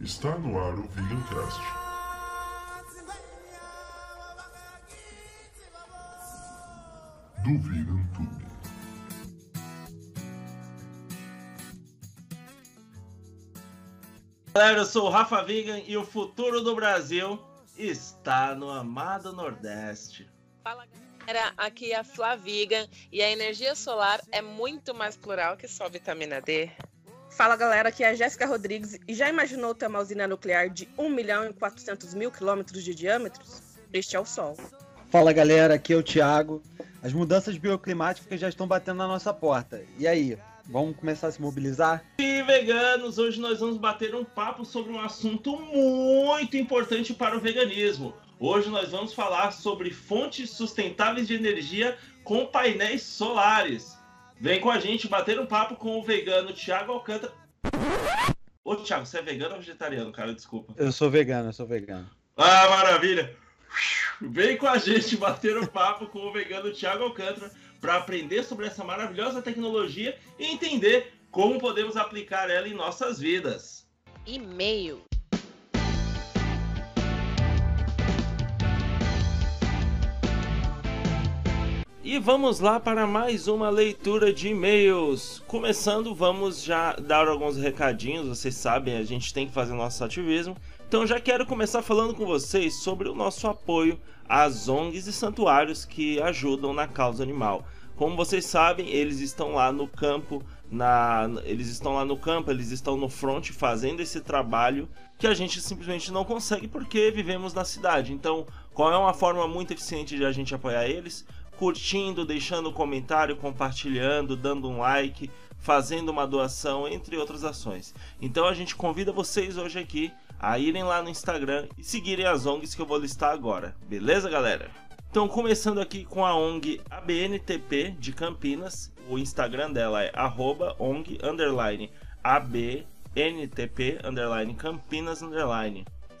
Está no ar o Vegancast. Do Vegan Tube. Galera, eu sou o Rafa Vegan e o futuro do Brasil está no amado Nordeste. Fala galera, aqui é a Flavigan e a energia solar é muito mais plural que só vitamina D. Fala galera, aqui é a Jéssica Rodrigues e já imaginou ter uma usina nuclear de 1 milhão e 400 mil quilômetros de diâmetro? Este é o Sol. Fala galera, aqui é o Thiago. As mudanças bioclimáticas já estão batendo na nossa porta. E aí, vamos começar a se mobilizar? E veganos, hoje nós vamos bater um papo sobre um assunto muito importante para o veganismo. Hoje nós vamos falar sobre fontes sustentáveis de energia com painéis solares. Vem com a gente bater um papo com o vegano Thiago Alcântara. Ô Thiago, você é vegano ou vegetariano, cara? Desculpa. Eu sou vegano, eu sou vegano. Ah, maravilha! Vem com a gente bater um papo com o vegano Thiago Alcântara para aprender sobre essa maravilhosa tecnologia e entender como podemos aplicar ela em nossas vidas. E-mail. E vamos lá para mais uma leitura de e-mails. Começando, vamos já dar alguns recadinhos. Vocês sabem, a gente tem que fazer nosso ativismo. Então já quero começar falando com vocês sobre o nosso apoio às ONGs e santuários que ajudam na causa animal. Como vocês sabem, eles estão lá no campo, na, eles estão lá no campo, eles estão no front fazendo esse trabalho que a gente simplesmente não consegue porque vivemos na cidade. Então, qual é uma forma muito eficiente de a gente apoiar eles? Curtindo, deixando comentário, compartilhando, dando um like, fazendo uma doação, entre outras ações. Então a gente convida vocês hoje aqui a irem lá no Instagram e seguirem as ONGs que eu vou listar agora. Beleza, galera? Então, começando aqui com a ONG ABNTP de Campinas. O Instagram dela é arroba ONG ABNTP Campinas.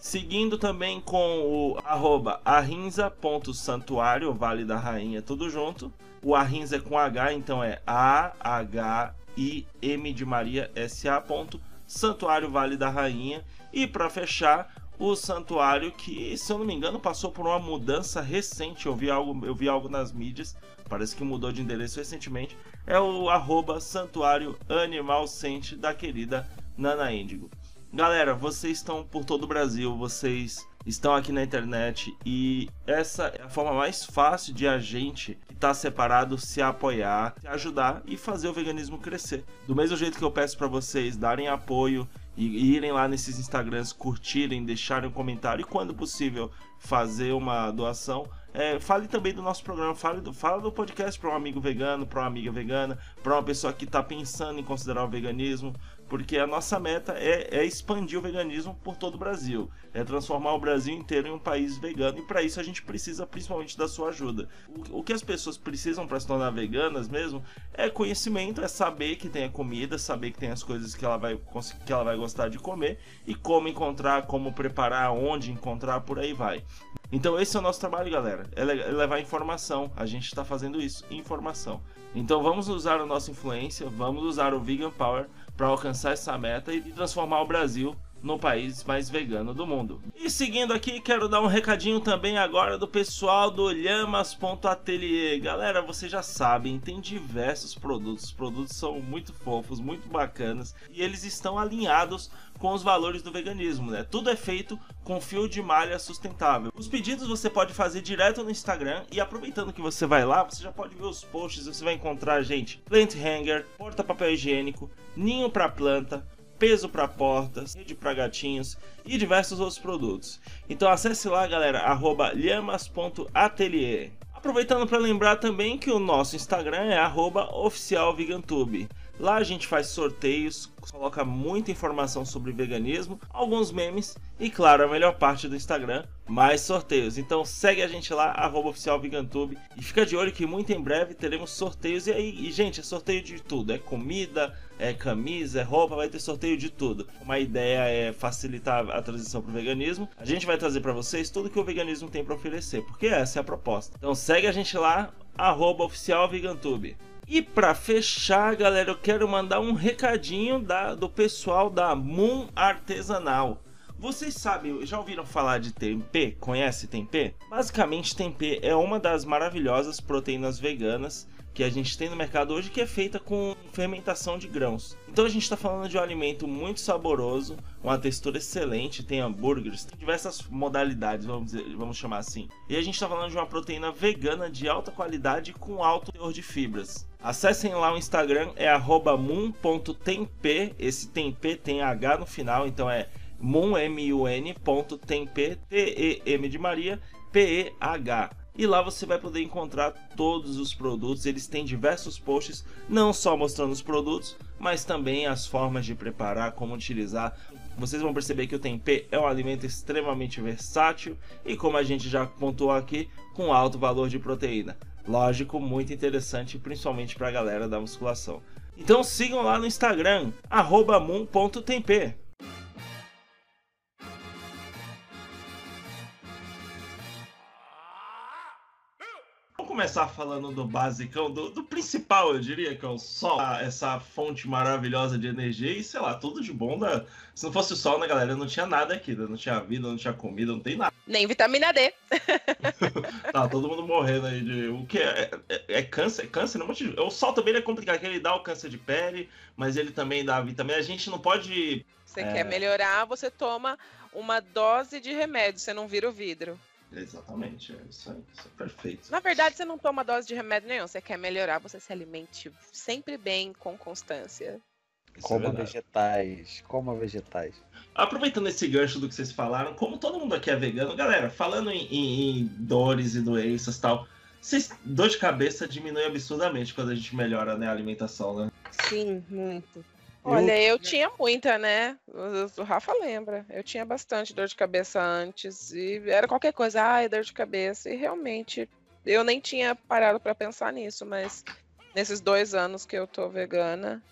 Seguindo também com o arroba arrinza.santuário, Vale da Rainha, tudo junto. O arrinza é com H, então é A-H-I-M de Maria S-A. Santuário Vale da Rainha. E para fechar, o santuário que, se eu não me engano, passou por uma mudança recente. Eu vi algo, eu vi algo nas mídias, parece que mudou de endereço recentemente. É o arroba santuário animal sente da querida Nana Índigo. Galera, vocês estão por todo o Brasil, vocês estão aqui na internet e essa é a forma mais fácil de a gente que está separado se apoiar, se ajudar e fazer o veganismo crescer. Do mesmo jeito que eu peço para vocês darem apoio e irem lá nesses Instagrams, curtirem, deixarem um comentário e, quando possível, fazer uma doação. É, fale também do nosso programa, fale do, fala do podcast para um amigo vegano, para uma amiga vegana, para uma pessoa que está pensando em considerar o veganismo, porque a nossa meta é, é, expandir o veganismo por todo o Brasil, é transformar o Brasil inteiro em um país vegano e para isso a gente precisa principalmente da sua ajuda. O, o que as pessoas precisam para se tornar veganas mesmo é conhecimento, é saber que tem a comida, saber que tem as coisas que ela vai que ela vai gostar de comer e como encontrar, como preparar, onde encontrar, por aí vai. Então esse é o nosso trabalho, galera. É levar informação. A gente está fazendo isso, informação. Então vamos usar a nossa influência, vamos usar o Vegan Power para alcançar essa meta e transformar o Brasil no país mais vegano do mundo. E seguindo aqui, quero dar um recadinho também agora do pessoal do Lhamas.atelier. Galera, vocês já sabem, tem diversos produtos. Os produtos são muito fofos, muito bacanas e eles estão alinhados com os valores do veganismo, né? Tudo é feito com fio de malha sustentável. Os pedidos você pode fazer direto no Instagram e aproveitando que você vai lá, você já pode ver os posts, você vai encontrar, gente, plant hanger, porta papel higiênico, ninho para planta, peso para portas, rede para gatinhos e diversos outros produtos. Então acesse lá, galera, arroba lhamas.atelier. Aproveitando para lembrar também que o nosso Instagram é oficialvegantube. Lá a gente faz sorteios, coloca muita informação sobre veganismo, alguns memes e, claro, a melhor parte do Instagram, mais sorteios. Então segue a gente lá, oficialvegantube e fica de olho que muito em breve teremos sorteios. E aí, e, gente, é sorteio de tudo: é comida, é camisa, é roupa, vai ter sorteio de tudo. Uma ideia é facilitar a transição para o veganismo. A gente vai trazer para vocês tudo que o veganismo tem para oferecer, porque essa é a proposta. Então segue a gente lá, oficialvegantube. E para fechar, galera, eu quero mandar um recadinho da, do pessoal da Moon Artesanal. Vocês sabem, já ouviram falar de tempê? Conhece tempê? Basicamente, tempê é uma das maravilhosas proteínas veganas que a gente tem no mercado hoje que é feita com fermentação de grãos. Então a gente está falando de um alimento muito saboroso, uma textura excelente, tem hambúrgueres, tem diversas modalidades, vamos, dizer, vamos chamar assim. E a gente está falando de uma proteína vegana de alta qualidade com alto teor de fibras. Acessem lá o Instagram, é moon.temp, esse temp tem H no final, então é moon, M-U-N, T-E-M de Maria, P-E-H e lá você vai poder encontrar todos os produtos. Eles têm diversos posts, não só mostrando os produtos, mas também as formas de preparar, como utilizar. Vocês vão perceber que o tempê é um alimento extremamente versátil e, como a gente já pontuou aqui, com alto valor de proteína. Lógico, muito interessante, principalmente para a galera da musculação. Então sigam lá no Instagram, moon.tempê. começar falando do basicão, do, do, principal, eu diria, que é o sol, essa fonte maravilhosa de energia e sei lá, tudo de bom. Da... Se não fosse o sol, né, galera? Não tinha nada aqui, né? não tinha vida, não tinha comida, não tem nada. Nem vitamina D. tá, todo mundo morrendo aí de. O que é? É, é câncer? É câncer? Não, o sol também é complicado, que ele dá o câncer de pele, mas ele também dá vitamina. A gente não pode. Você é... quer melhorar, você toma uma dose de remédio, você não vira o vidro. Exatamente, é isso aí, isso é perfeito. Na verdade, você não toma dose de remédio nenhum, você quer melhorar, você se alimente sempre bem, com constância. Isso coma é vegetais, coma vegetais. Aproveitando esse gancho do que vocês falaram, como todo mundo aqui é vegano, galera, falando em, em, em dores e doenças tal, vocês, dor de cabeça diminui absurdamente quando a gente melhora né, a alimentação, né? Sim, muito. Olha, eu tinha muita, né? O Rafa lembra. Eu tinha bastante dor de cabeça antes e era qualquer coisa, ai, dor de cabeça. E realmente eu nem tinha parado para pensar nisso, mas nesses dois anos que eu tô vegana,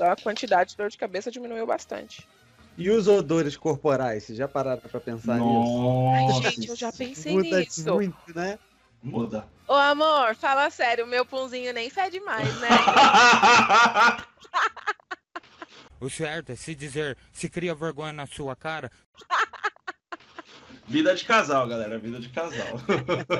a quantidade de dor de cabeça diminuiu bastante. E os odores corporais? Vocês já pararam para pensar Nossa. nisso? Ai, gente, eu já pensei Muda nisso. muito, né? Muda. Ô, amor, fala sério, o meu punzinho nem fede mais, né? O certo é se dizer, se cria vergonha na sua cara. Vida de casal, galera, vida de casal.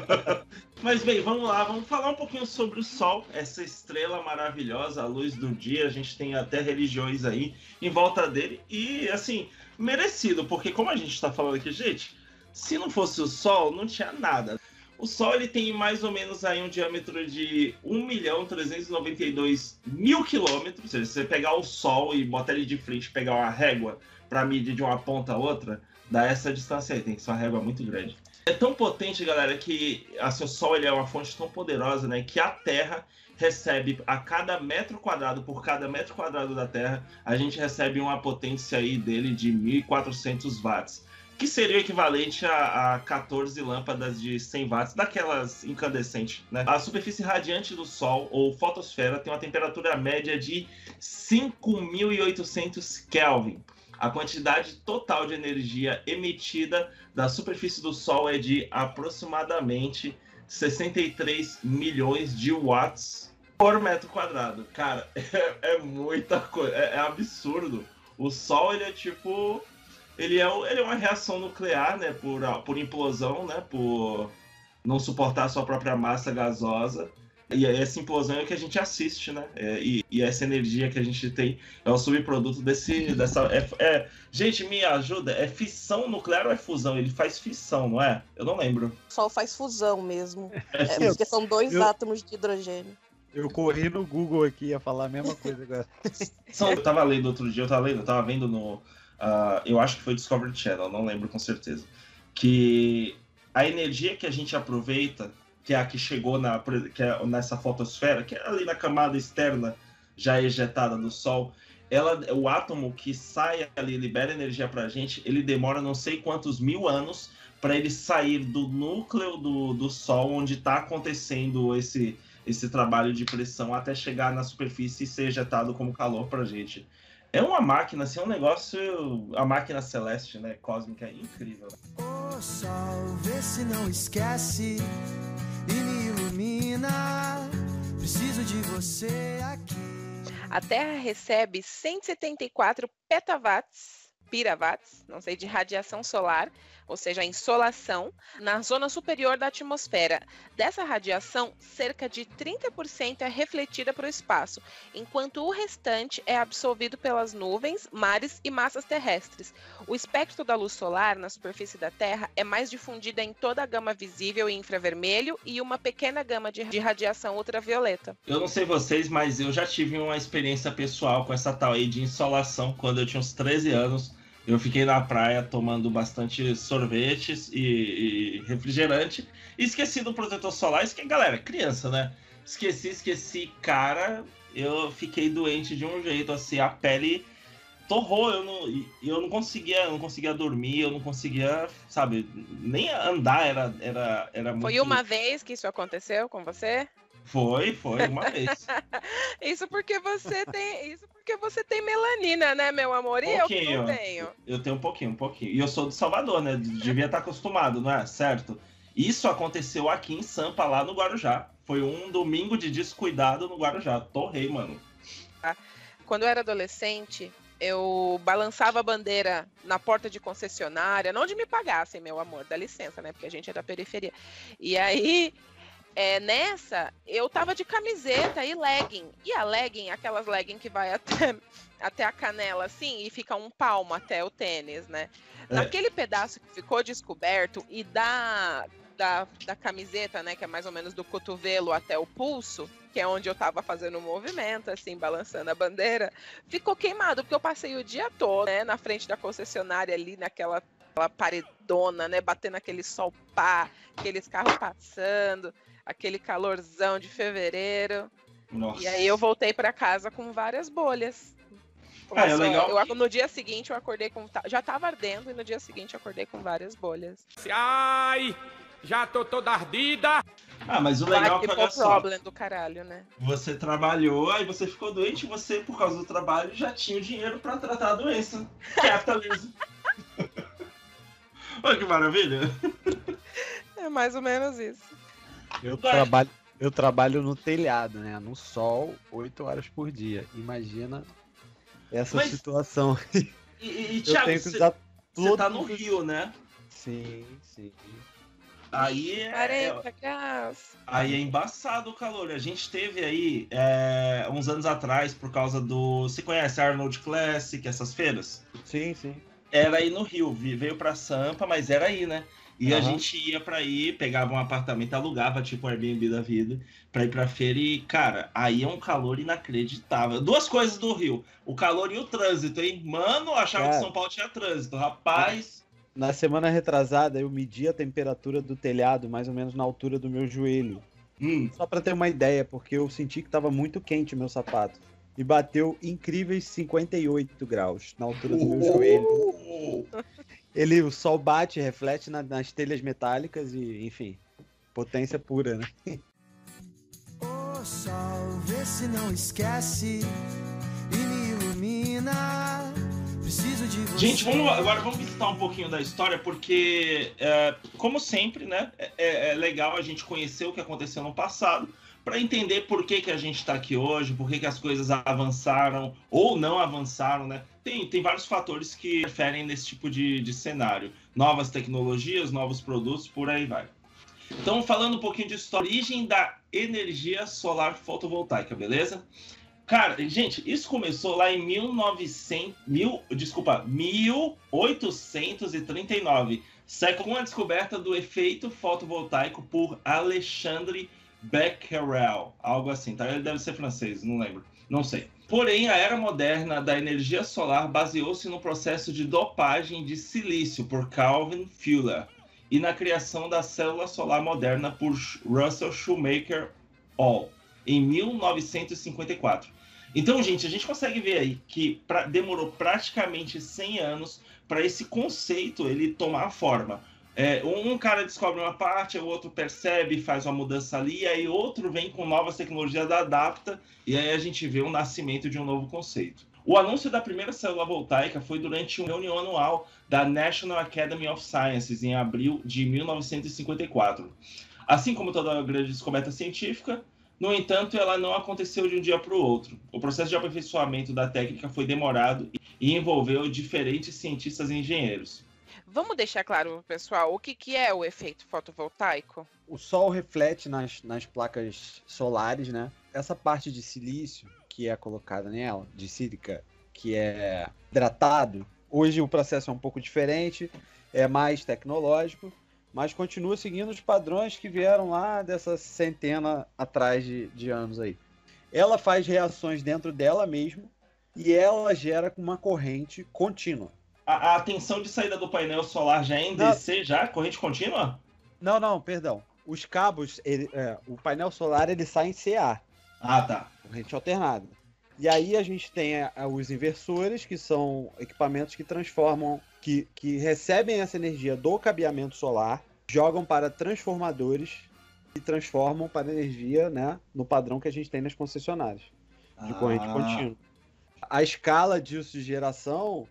Mas bem, vamos lá, vamos falar um pouquinho sobre o Sol, essa estrela maravilhosa, a luz do dia. A gente tem até religiões aí em volta dele e, assim, merecido, porque como a gente está falando aqui, gente, se não fosse o Sol, não tinha nada. O Sol ele tem mais ou menos aí um diâmetro de 1 milhão 392 mil quilômetros. Se você pegar o Sol e botar ele de frente, pegar uma régua para medir de uma ponta a outra, dá essa distância aí. Tem que ser uma régua muito grande. É tão potente, galera, que assim, o Sol ele é uma fonte tão poderosa, né, que a Terra recebe a cada metro quadrado, por cada metro quadrado da Terra, a gente recebe uma potência aí dele de 1.400 watts que seria o equivalente a, a 14 lâmpadas de 100 watts, daquelas incandescentes. Né? A superfície radiante do Sol, ou fotosfera, tem uma temperatura média de 5.800 Kelvin. A quantidade total de energia emitida da superfície do Sol é de aproximadamente 63 milhões de watts por metro quadrado. Cara, é, é muita coisa, é, é absurdo. O Sol, ele é tipo ele é, ele é uma reação nuclear, né? Por, por implosão, né? Por não suportar a sua própria massa gasosa. E essa implosão é o que a gente assiste, né? É, e, e, essa energia que a gente tem é o subproduto desse. dessa. É, é, gente, me ajuda. É fissão nuclear ou é fusão? Ele faz fissão, não é? Eu não lembro. Só faz fusão mesmo. É, é porque são dois eu, átomos de hidrogênio. Eu corri no Google aqui ia falar a mesma coisa agora. eu tava lendo outro dia, eu tava lendo, eu tava vendo no uh, eu acho que foi Discovery Channel, não lembro com certeza, que a energia que a gente aproveita, que é a que chegou na, que é nessa fotosfera, que é ali na camada externa já ejetada do Sol, ela, o átomo que sai ali, libera energia para a gente, ele demora não sei quantos mil anos para ele sair do núcleo do, do Sol, onde está acontecendo esse, esse trabalho de pressão, até chegar na superfície e ser ejetado como calor para a gente. É uma máquina, assim, é um negócio. A máquina celeste, né? Cósmica, é incrível. O sol, vê se não esquece e me ilumina. Preciso de você aqui. A Terra recebe 174 petawatts, pirawatts, não sei, de radiação solar, ou seja, a insolação, na zona superior da atmosfera. Dessa radiação, cerca de 30% é refletida para o espaço, enquanto o restante é absorvido pelas nuvens, mares e massas terrestres. O espectro da luz solar na superfície da Terra é mais difundida em toda a gama visível e infravermelho e uma pequena gama de, de radiação ultravioleta. Eu não sei vocês, mas eu já tive uma experiência pessoal com essa tal aí de insolação quando eu tinha uns 13 anos. Eu fiquei na praia tomando bastante sorvetes e, e refrigerante e esqueci do protetor solar. Isso que, galera, criança, né? Esqueci, esqueci. Cara, eu fiquei doente de um jeito, assim, a pele torrou, eu não, e eu não conseguia, eu não conseguia dormir, eu não conseguia, sabe, nem andar era, era, era muito... Foi uma vez que isso aconteceu com você? Foi, foi, uma vez. Isso porque você tem, isso porque você tem melanina, né, meu amor? E eu que não Pouquinho. tenho. Eu tenho um pouquinho, um pouquinho. E eu sou de Salvador, né? Devia estar acostumado, não é? Certo? Isso aconteceu aqui em Sampa, lá no Guarujá. Foi um domingo de descuidado no Guarujá. Torrei, mano. Quando eu era adolescente, eu balançava a bandeira na porta de concessionária, não de me pagassem, meu amor, dá licença, né? Porque a gente é da periferia. E aí, é, nessa, eu tava de camiseta e legging. E a legging, aquelas legging que vai até, até a canela assim e fica um palmo até o tênis, né? É. Naquele pedaço que ficou descoberto e da, da, da camiseta, né? Que é mais ou menos do cotovelo até o pulso, que é onde eu tava fazendo o movimento, assim, balançando a bandeira, ficou queimado, porque eu passei o dia todo, né, na frente da concessionária ali, naquela aquela paredona, né, batendo aquele sol pá, aqueles carros passando, aquele calorzão de fevereiro. Nossa. E aí eu voltei pra casa com várias bolhas. Ah, é Começou- legal eu- no dia seguinte eu acordei com. ta- Já tava ardendo e no dia seguinte eu acordei com várias bolhas. Ai, já tô toda ardida. Ah, mas o legal é que, Tipo olha o só, problem do caralho, né? você trabalhou, aí você ficou doente, você, por causa do trabalho, já tinha o dinheiro pra tratar a doença. Capitalismo. Olha que maravilha. É mais ou menos isso. Eu Vai. trabalho, eu trabalho no telhado, né? No sol, 8 horas por dia. Imagina essa Mas- situação. E, e, e Thiago, você você tá no Rio, né? Sim, sim. Aí é, 40 graus. Aí é embaçado o calor. A gente teve aí é, uns anos atrás, por causa do. Você conhece a Arnold Classic, essas feiras? Sim, sim. Era aí no Rio, veio pra Sampa, mas era aí, né? E a Aham. gente ia pra ir, pegava um apartamento, alugava, tipo Airbnb da vida, pra ir pra feira e, cara, aí é um calor inacreditável. Duas coisas do Rio: o calor e o trânsito, hein? Mano, achava que Cara. São Paulo tinha trânsito. Rapaz. Na semana retrasada, eu medi a temperatura do telhado mais ou menos na altura do meu joelho. Hum, Só pra ter uma ideia, porque eu senti que tava muito quente o meu sapato. E bateu incríveis 58 graus na altura do meu joelho. Ele, o sol bate, reflete na- nas telhas metálicas e, enfim, potência pura, né? Ô sol, vê se não esquece e me ilumina. Preciso de você. Gente, vamos agora vamos visitar um pouquinho da história, porque, é, como sempre, né, é, é legal a gente conhecer o que aconteceu no passado para entender por que, que a gente está aqui hoje, por que, que as coisas avançaram ou não avançaram, né? Tem, tem vários fatores que interferem nesse tipo de, de cenário. Novas tecnologias, novos produtos, por aí vai. Então, falando um pouquinho de história, origem da energia solar fotovoltaica, beleza? Cara, gente, isso começou lá em 1900, mil, desculpa, 1839, século com a descoberta do efeito fotovoltaico por Alexandre Becquerel, algo assim, tá? Ele deve ser francês, não lembro, não sei. Porém, a era moderna da energia solar baseou-se no processo de dopagem de silício por Calvin Fuller e na criação da célula solar moderna por Russell Shoemaker Hall em 1954. Então, gente, a gente consegue ver aí que pra- demorou praticamente 100 anos para esse conceito ele tomar forma. É, um cara descobre uma parte, o outro percebe, faz uma mudança ali, aí outro vem com novas tecnologias, adapta, e aí a gente vê o nascimento de um novo conceito. O anúncio da primeira célula voltaica foi durante uma reunião anual da National Academy of Sciences em abril de 1954. Assim como toda grande descoberta científica, No entanto, ela não aconteceu de um dia para o outro. O processo de aperfeiçoamento da técnica foi demorado e envolveu diferentes cientistas e engenheiros. Vamos deixar claro pessoal o que, que é o efeito fotovoltaico? O sol reflete nas, nas placas solares, né? Essa parte de silício que é colocada nela, de sílica, que é hidratado, hoje o processo é um pouco diferente, é mais tecnológico, mas continua seguindo os padrões que vieram lá dessa centena atrás de, de anos aí. Ela faz reações dentro dela mesmo e ela gera uma corrente contínua. A, a tensão de saída do painel solar já é em Não. DC, já? Corrente contínua? Não, não, perdão. Os cabos, ele- é, o painel solar ele sai em CA, Ah, tá. corrente alternada. E aí a gente tem a- a- os inversores, que são equipamentos que transformam, que, que recebem essa energia do cabeamento solar, jogam para transformadores e transformam para energia né, no padrão que a gente tem nas concessionárias de corrente Ah, contínua. A escala disso de geração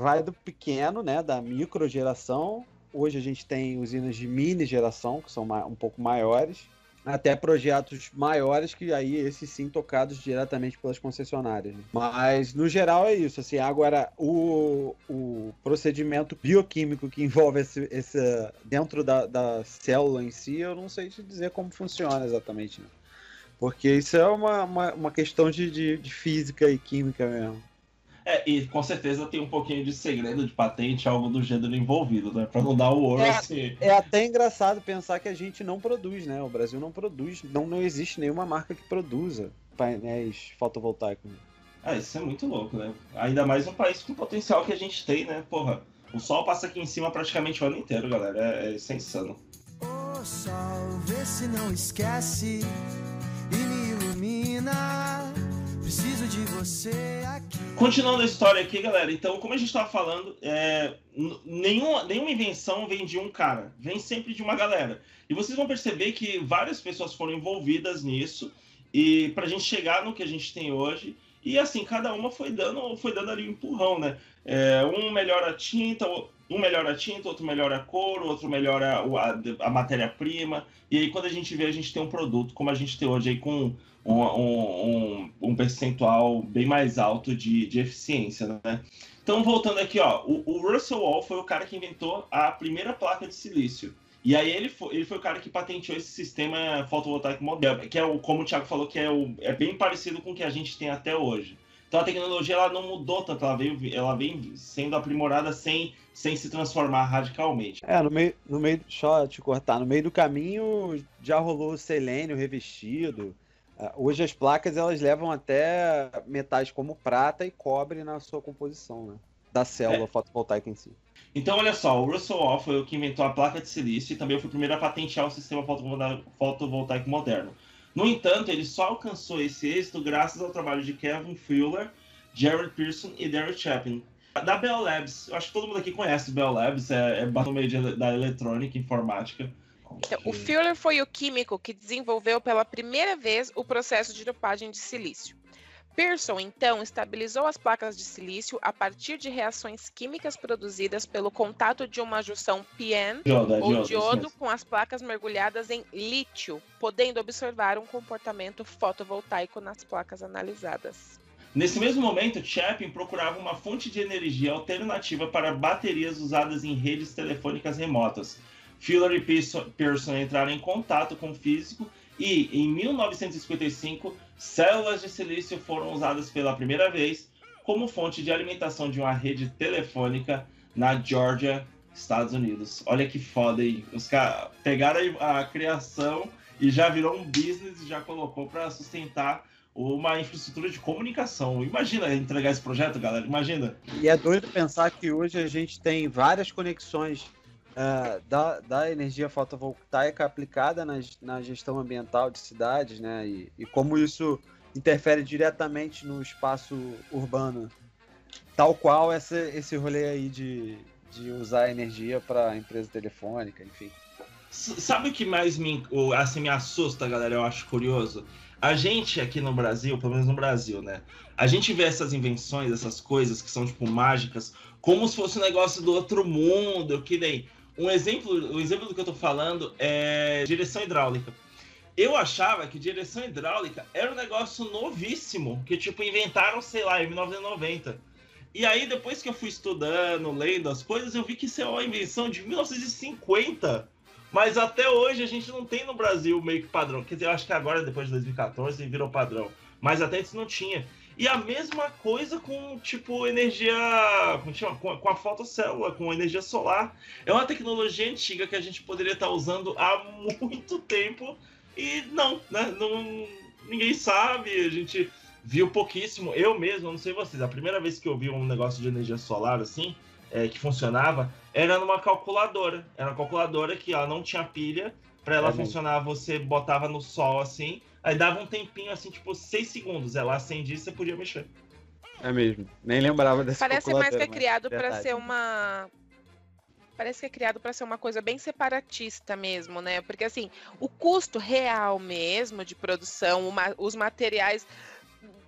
vai do pequeno, né, da microgeração. Hoje a gente tem usinas de mini geração, que são um pouco maiores, até projetos maiores que aí esses sim tocados diretamente pelas concessionárias. né? Mas no geral é isso. Assim, agora o, o procedimento bioquímico que envolve esse, esse dentro da, da célula em si, eu não sei te dizer como funciona exatamente. né? Porque isso é uma, uma, uma questão de, de, de física e química mesmo. É, e com certeza tem um pouquinho de segredo de patente, algo do gênero envolvido, né? Pra não dar o ouro É. assim. É até engraçado pensar que a gente não produz, né? O Brasil não produz, não, não existe nenhuma marca que produza painéis fotovoltaicos. Ah, isso é muito louco, né? Ainda mais um país com o potencial que a gente tem, né? Porra, o sol passa aqui em cima praticamente o ano inteiro, galera. É, é, isso é insano. Ô sol, vê se não esquece e me ilumina. Preciso de você aqui. Continuando a história aqui, galera. Então, como a gente tava falando, é, nenhuma, invenção vem de um cara, vem sempre de uma galera. E vocês vão perceber que várias pessoas foram envolvidas nisso e pra gente chegar no que a gente tem hoje. E assim, cada uma foi dando, foi dando ali um empurrão, né? É, um melhora a tinta, um melhora a tinta, outro melhora a cor, outro melhora o- a, a matéria-prima. E aí, quando a gente vê, a gente tem um produto como a gente tem hoje aí com um, um, um, percentual bem mais alto de, de eficiência, né? Então, voltando aqui, ó, o, o Russell Wall foi o cara que inventou a primeira placa de silício. E aí ele foi, ele foi o cara que patenteou esse sistema fotovoltaico moderno, que é o, como o Thiago falou, que é, o, é bem parecido com o que a gente tem até hoje. Então a tecnologia ela não mudou tanto, ela, veio, ela vem sendo aprimorada sem, sem se transformar radicalmente. É, no meio, no meio, só te cortar, no meio do caminho já rolou o selênio revestido. Ah, Hoje as placas elas levam até metais como prata e cobre na sua composição, né? Da célula fotovoltaica em si. Então, olha só, o Russell Wall foi o que inventou a placa de silício e também foi o primeiro a patentear o sistema fotovolta- fotovoltaico moderno. No entanto, ele só alcançou esse êxito graças ao trabalho de Kevin Fuller, Jared Pearson e Derek Chapin. Da Bell Labs, eu acho que todo mundo aqui conhece Bell Labs, é, é meio da eletrônica, informática. Então, o Fuller foi o químico que desenvolveu pela primeira vez o processo de dopagem de silício. Pearson, então, estabilizou as placas de silício a partir de reações químicas produzidas pelo contato de uma junção PN ou diodo, com as placas mergulhadas em lítio, podendo observar um comportamento fotovoltaico nas placas analisadas. Nesse mesmo momento, Chapin procurava uma fonte de energia alternativa para baterias usadas em redes telefônicas remotas. Fuller e Pearson- entraram em contato com o físico e, em 1955, células de silício foram usadas pela primeira vez como fonte de alimentação de uma rede telefônica na Georgia, Estados Unidos. Olha que foda aí. Os caras pegaram a criação e já virou um business e já colocou para sustentar uma infraestrutura de comunicação. Imagina entregar esse projeto, galera. Imagina. E é doido pensar que hoje a gente tem várias conexões da, da energia fotovoltaica aplicada na, na gestão ambiental de cidades, né? E, e como isso interfere diretamente no espaço urbano. Tal qual essa, esse rolê aí de, de usar energia para empresa telefônica, enfim. Sabe o que mais me, assim, me assusta, galera? Eu acho curioso. A gente aqui no Brasil, pelo menos no Brasil, né? A gente vê essas invenções, essas coisas que são, tipo, mágicas, como se fosse um negócio do outro mundo, que nem... Um exemplo, o exemplo do que eu tô falando é direção hidráulica. eu achava que direção hidráulica era um negócio novíssimo, que tipo inventaram, sei lá, em 1990. E aí depois que eu fui estudando, lendo as coisas, eu vi que isso é uma invenção de 1950. Mas até hoje a gente não tem no Brasil meio que padrão. Quer dizer, eu acho que agora, depois de 2014, virou padrão. Mas até antes não tinha. E a mesma coisa com, tipo, energia. Como chama? Com, com a fotocélula, com energia solar. É uma tecnologia antiga que a gente poderia estar usando há muito tempo. E não, né? Não, ninguém sabe. A gente viu pouquíssimo. Eu mesmo, não sei vocês, a primeira vez que eu vi um negócio de energia solar assim, é, que funcionava, era numa calculadora. Era uma calculadora que ela não tinha pilha. Para ela É mesmo. funcionar, você botava no sol assim. Aí dava um tempinho assim, tipo, seis segundos. Ela acendia e você podia mexer. É mesmo. Nem lembrava dessa Parece mais que é criado para ser uma. Parece que é criado para ser uma coisa bem separatista mesmo, né? Porque assim, o custo real mesmo de produção, o ma- os materiais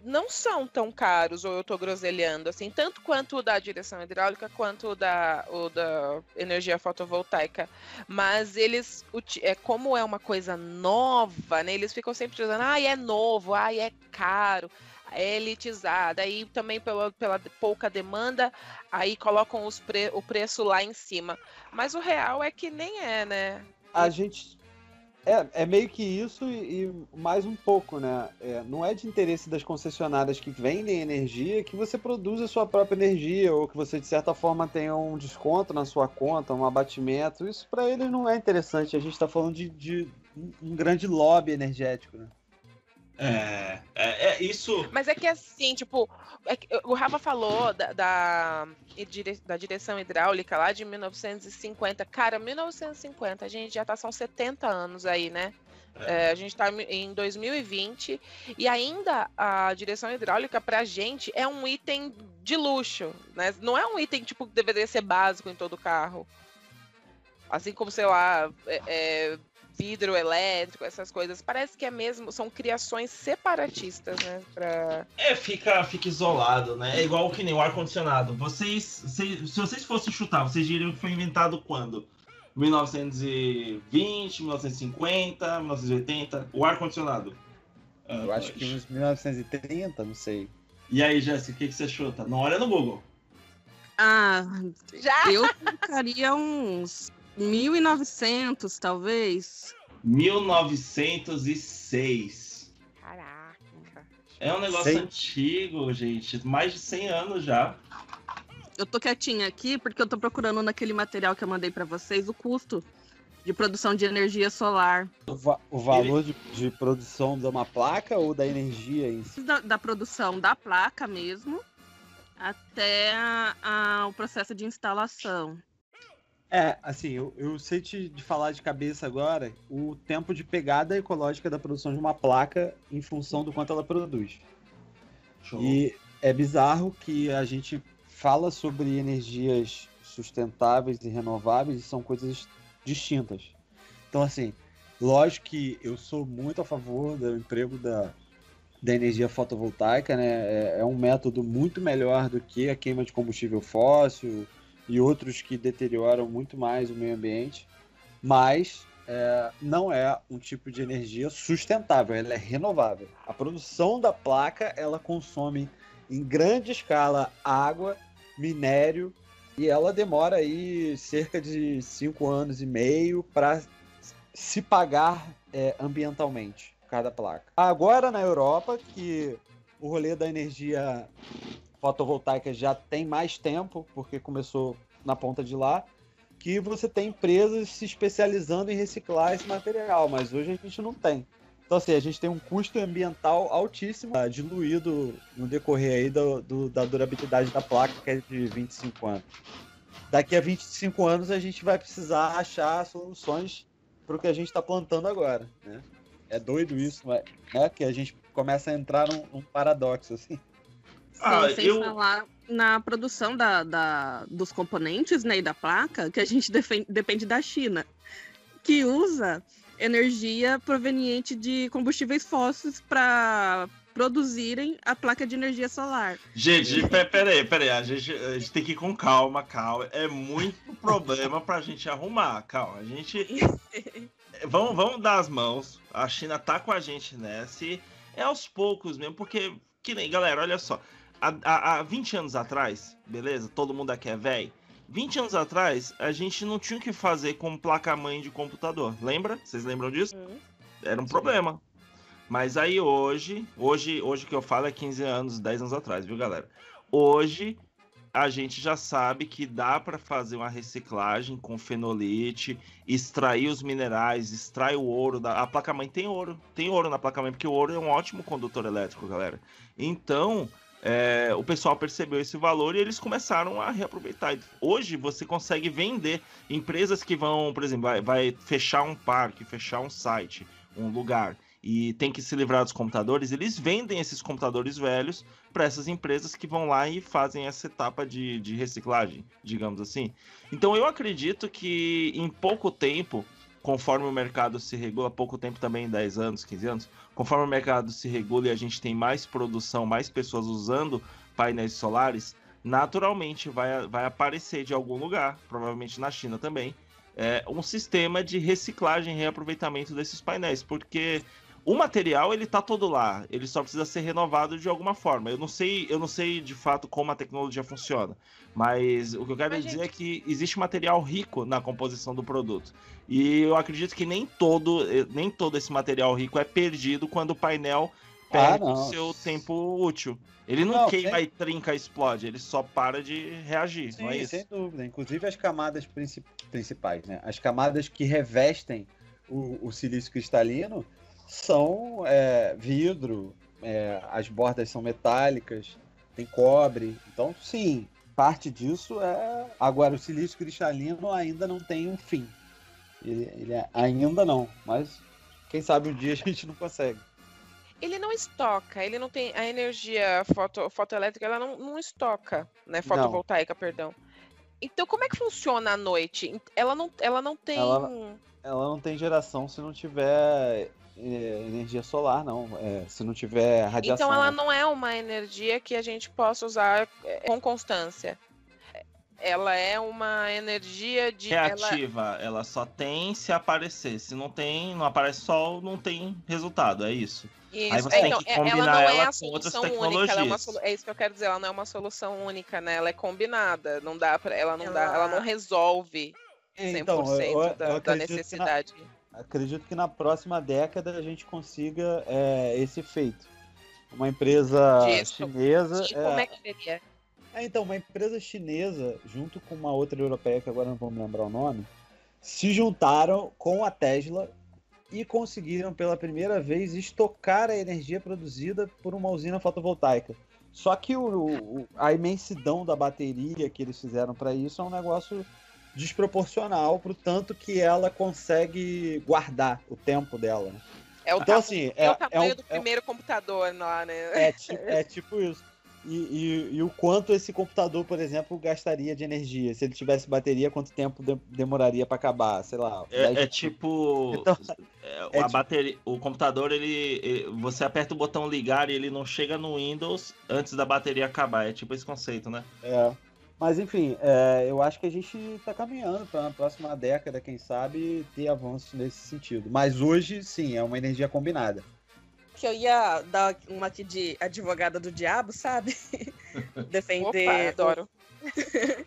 não são tão caros, ou eu tô groselhando, assim, tanto quanto o da direção hidráulica quanto o da, o da energia fotovoltaica. Mas eles, é, como é uma coisa nova, né? Eles ficam sempre dizendo, ai, é novo, ai, é caro, é elitizado. Aí também pela, pela pouca demanda, aí colocam pre- o preço lá em cima. Mas o real é que nem é, né? A gente. É, é meio que isso e, e mais um pouco, né? É, não é de interesse das concessionárias que vendem energia que você produza a sua própria energia ou que você, de certa forma, tenha um desconto na sua conta, um abatimento. Isso para eles não é interessante. A gente está falando de, de um- grande lobby energético, né? É, é, é isso. Mas é que assim, tipo, é que o Rafa falou da, da, da direção hidráulica lá de 1950. Cara, 1950, a gente já tá, são 70 anos aí, né? É, a gente tá em 2020 e ainda a direção hidráulica pra gente é um item de luxo, né? Não é um item, tipo, que deveria ser básico em todo carro. Assim como, sei lá, é- é, vidro elétrico, essas coisas. Parece que é mesmo, são criações separatistas, né? Pra... É, fica, fica isolado, né? É igual que nem o ar-condicionado. Vocês, se, se vocês fossem chutar, vocês diriam que foi inventado quando? 1920, 1950, 1980? O ar-condicionado. Ah, Eu acho que uns 1930, não sei. E aí, Jéssica, o que, que você chuta? Não olha no Google. Ah, Já! eu colocaria uns 1900, talvez. 1906. Caraca. É um negócio Cem- antigo, gente. Mais de 100 anos já. Eu tô quietinha aqui porque eu tô procurando naquele material que eu mandei pra vocês o custo de produção de energia solar. O, va- o valor de, de produção de uma placa ou da energia em si? Da, da produção da placa mesmo até a- a- o processo de instalação. É, assim, eu, eu sei te de falar de cabeça agora o tempo de pegada ecológica da produção de uma placa em função do quanto ela produz. Show. E é bizarro que a gente fala sobre energias sustentáveis e renováveis e são coisas distintas. Então, assim, lógico que eu sou muito a favor do emprego da, da energia fotovoltaica, né? É, é um método muito melhor do que a queima de combustível fóssil e outros que deterioram muito mais o meio ambiente, mas é, não é um tipo de energia sustentável, ela é renovável. A produção da placa ela consome em grande escala água, minério e ela demora aí cerca de cinco anos e meio para se pagar é, ambientalmente cada placa. Agora na Europa que o rolê da energia fotovoltaica já tem mais tempo, porque começou na ponta de lá, que você tem empresas se especializando em reciclar esse material, mas hoje a gente não tem. Então, assim, a gente tem um custo ambiental altíssimo, tá, diluído no decorrer aí do, do- da durabilidade da placa, que é de 25 anos. Daqui a 25 anos a gente vai precisar achar soluções para o que a gente está plantando agora, né? É doido isso, mas, né? Que a gente começa a entrar num, num paradoxo, assim. Ah, sem eu- falar na produção da, da- dos componentes né, e da placa, que a gente defen- depende da China, que usa energia proveniente de combustíveis fósseis para produzirem a placa de energia solar. Gente, pe- peraí, peraí. A gente, a gente tem que ir com calma, calma. É muito problema pra gente arrumar, calma. A gente. vamos, vamos dar as mãos. A China tá com a gente nessa. E é aos poucos mesmo, porque, que nem, galera, olha só. Há, há, há 20 anos atrás, beleza? Todo mundo aqui é velho. 20 anos atrás, a gente não tinha o que fazer com placa-mãe de computador. Lembra? Vocês lembram disso? Uhum. Era um problema. Mas aí hoje, hoje, hoje que eu falo é 15 anos, 10 anos atrás, viu, galera? Hoje a gente já sabe que dá para fazer uma reciclagem com fenolite, extrair os minerais, extrai o ouro da a placa-mãe tem ouro, tem ouro na placa-mãe porque o ouro é um ótimo condutor elétrico, galera. Então, é, o pessoal percebeu esse valor e eles começaram a reaproveitar. Hoje você consegue vender empresas que vão, por exemplo, vai, vai fechar um parque, fechar um site, um lugar e tem que se livrar dos computadores, eles vendem esses computadores velhos para essas empresas que vão lá e fazem essa etapa de, de reciclagem, digamos assim. Então eu acredito que em pouco tempo, conforme o mercado se regula, pouco tempo também, 10 anos, 15 anos, conforme o mercado se regula e a gente tem mais produção, mais pessoas usando painéis solares, naturalmente vai, vai aparecer de algum lugar, provavelmente na China também, é, um sistema de reciclagem e reaproveitamento desses painéis, porque o material ele tá todo lá, ele só precisa ser renovado de alguma forma. Eu não sei, eu não sei de fato como a tecnologia funciona, mas o que eu quero Mas, dizer gente- é que existe material rico na composição do produto. E eu acredito que nem todo, eh, nem todo esse material rico é perdido quando o painel Ah, perde o não. seu tempo útil. Ele não, Não, queima sem- e trinca, explode, ele só para de reagir, Sim, não é isso? sem dúvida. Inclusive as camadas princi- principais, né? As camadas que revestem o, o silício cristalino são é, vidro, é, as bordas são metálicas, tem cobre. Então, sim, parte disso é. Agora, o silício cristalino ainda não tem um fim. Ele, ele é- ainda não, mas quem sabe um dia a gente não consegue. Ele não estoca, ele não tem a energia foto, fotoelétrica, ela não, não estoca, né? Fotovoltaica, perdão. Então, como é que funciona à noite? Ela não, ela não tem. Ela- Ela não tem geração se não tiver é, energia solar, não. É, se não tiver radiação. Então, ela né? não é uma energia que a gente possa usar é, com constância. Ela é uma energia de. ela- Reativa, ela só tem se aparecer. Se não tem, não aparece sol, não tem resultado, é isso. Isso, Aí você é, tem então, que é- combinar ela não é ela a com outras solução única, ela é, uma tecnologias. solu- é isso que eu quero dizer, ela não é uma solução única, né? Ela é combinada, não dá para, ela não dá, ela Ela- não resolve 100% Então, eu, eu da, da que na, necessidade. Acredito que na próxima década a gente consiga é, esse feito. Uma empresa Disso. chinesa. E como é que seria? É, então, uma empresa chinesa, junto com uma outra europeia, que agora não vou me lembrar o nome, se juntaram com a Tesla e conseguiram pela primeira vez estocar a energia produzida por uma usina fotovoltaica. Só que o- o- a imensidão da bateria que eles fizeram para isso é um negócio desproporcional pro tanto que ela consegue guardar o tempo dela. né? É o, Então, assim, é é, o é tamanho um- do é um- primeiro computador lá, né? é, ti- é tipo isso. E, e- e o quanto esse computador, por exemplo, gastaria de energia? Se ele tivesse bateria, quanto tempo de- demoraria para acabar? Sei lá. É, 10 é tipo. Então, é, é a tipo- bateria, o computador, ele, ele- Você aperta o botão ligar e ele não chega no Windows antes da bateria acabar. É tipo esse conceito, né? É. Mas enfim, é, eu acho que a gente está caminhando para na próxima década, quem sabe, ter avanços nesse sentido. Mas hoje, sim, é uma energia combinada. Que eu ia dar uma aqui de advogada do diabo, sabe? Defender. Opa, adoro.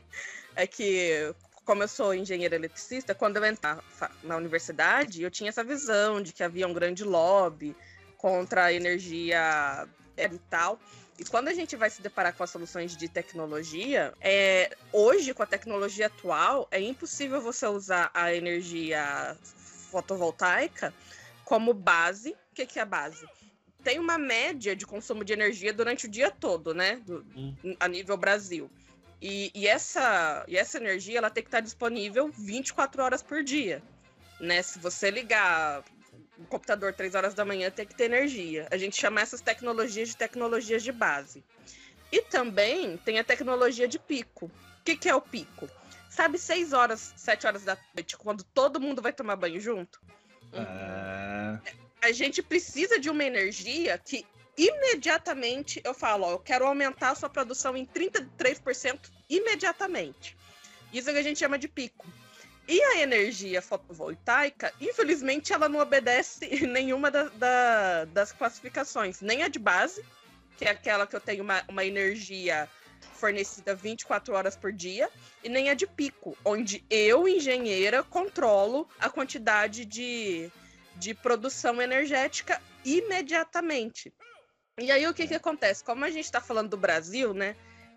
é que, como eu sou engenheira eletricista, quando eu entrar na universidade, eu tinha essa visão de que havia um grande lobby contra a energia e tal. E quando a gente vai se deparar com as soluções de tecnologia, é, hoje, com a tecnologia atual, é impossível você usar a energia fotovoltaica como base. O que, que é a base? Tem uma média de consumo de energia durante o dia todo, né? Do- Hum. a nível Brasil. E, e essa, e essa energia ela tem que estar disponível 24 horas por dia. Né? Se você ligar o computador 3 horas da manhã, tem que ter energia. A gente chama essas tecnologias de tecnologias de base. E também tem a tecnologia de pico. O que, que é o pico? Sabe, 6 horas, 7 horas da noite, quando todo mundo vai tomar banho junto? É... a gente precisa de uma energia que imediatamente eu falo, ó, eu quero aumentar a sua produção em 33% imediatamente. Isso é que a gente chama de pico. E a energia fotovoltaica, infelizmente, ela não obedece nenhuma da, da, das classificações, nem a de base, que é aquela que eu tenho uma, uma energia fornecida 24 horas por dia, e nem a de pico, onde eu, engenheira, controlo a quantidade de, de produção energética imediatamente. E aí o que, que acontece? Como a gente está falando do Brasil, né?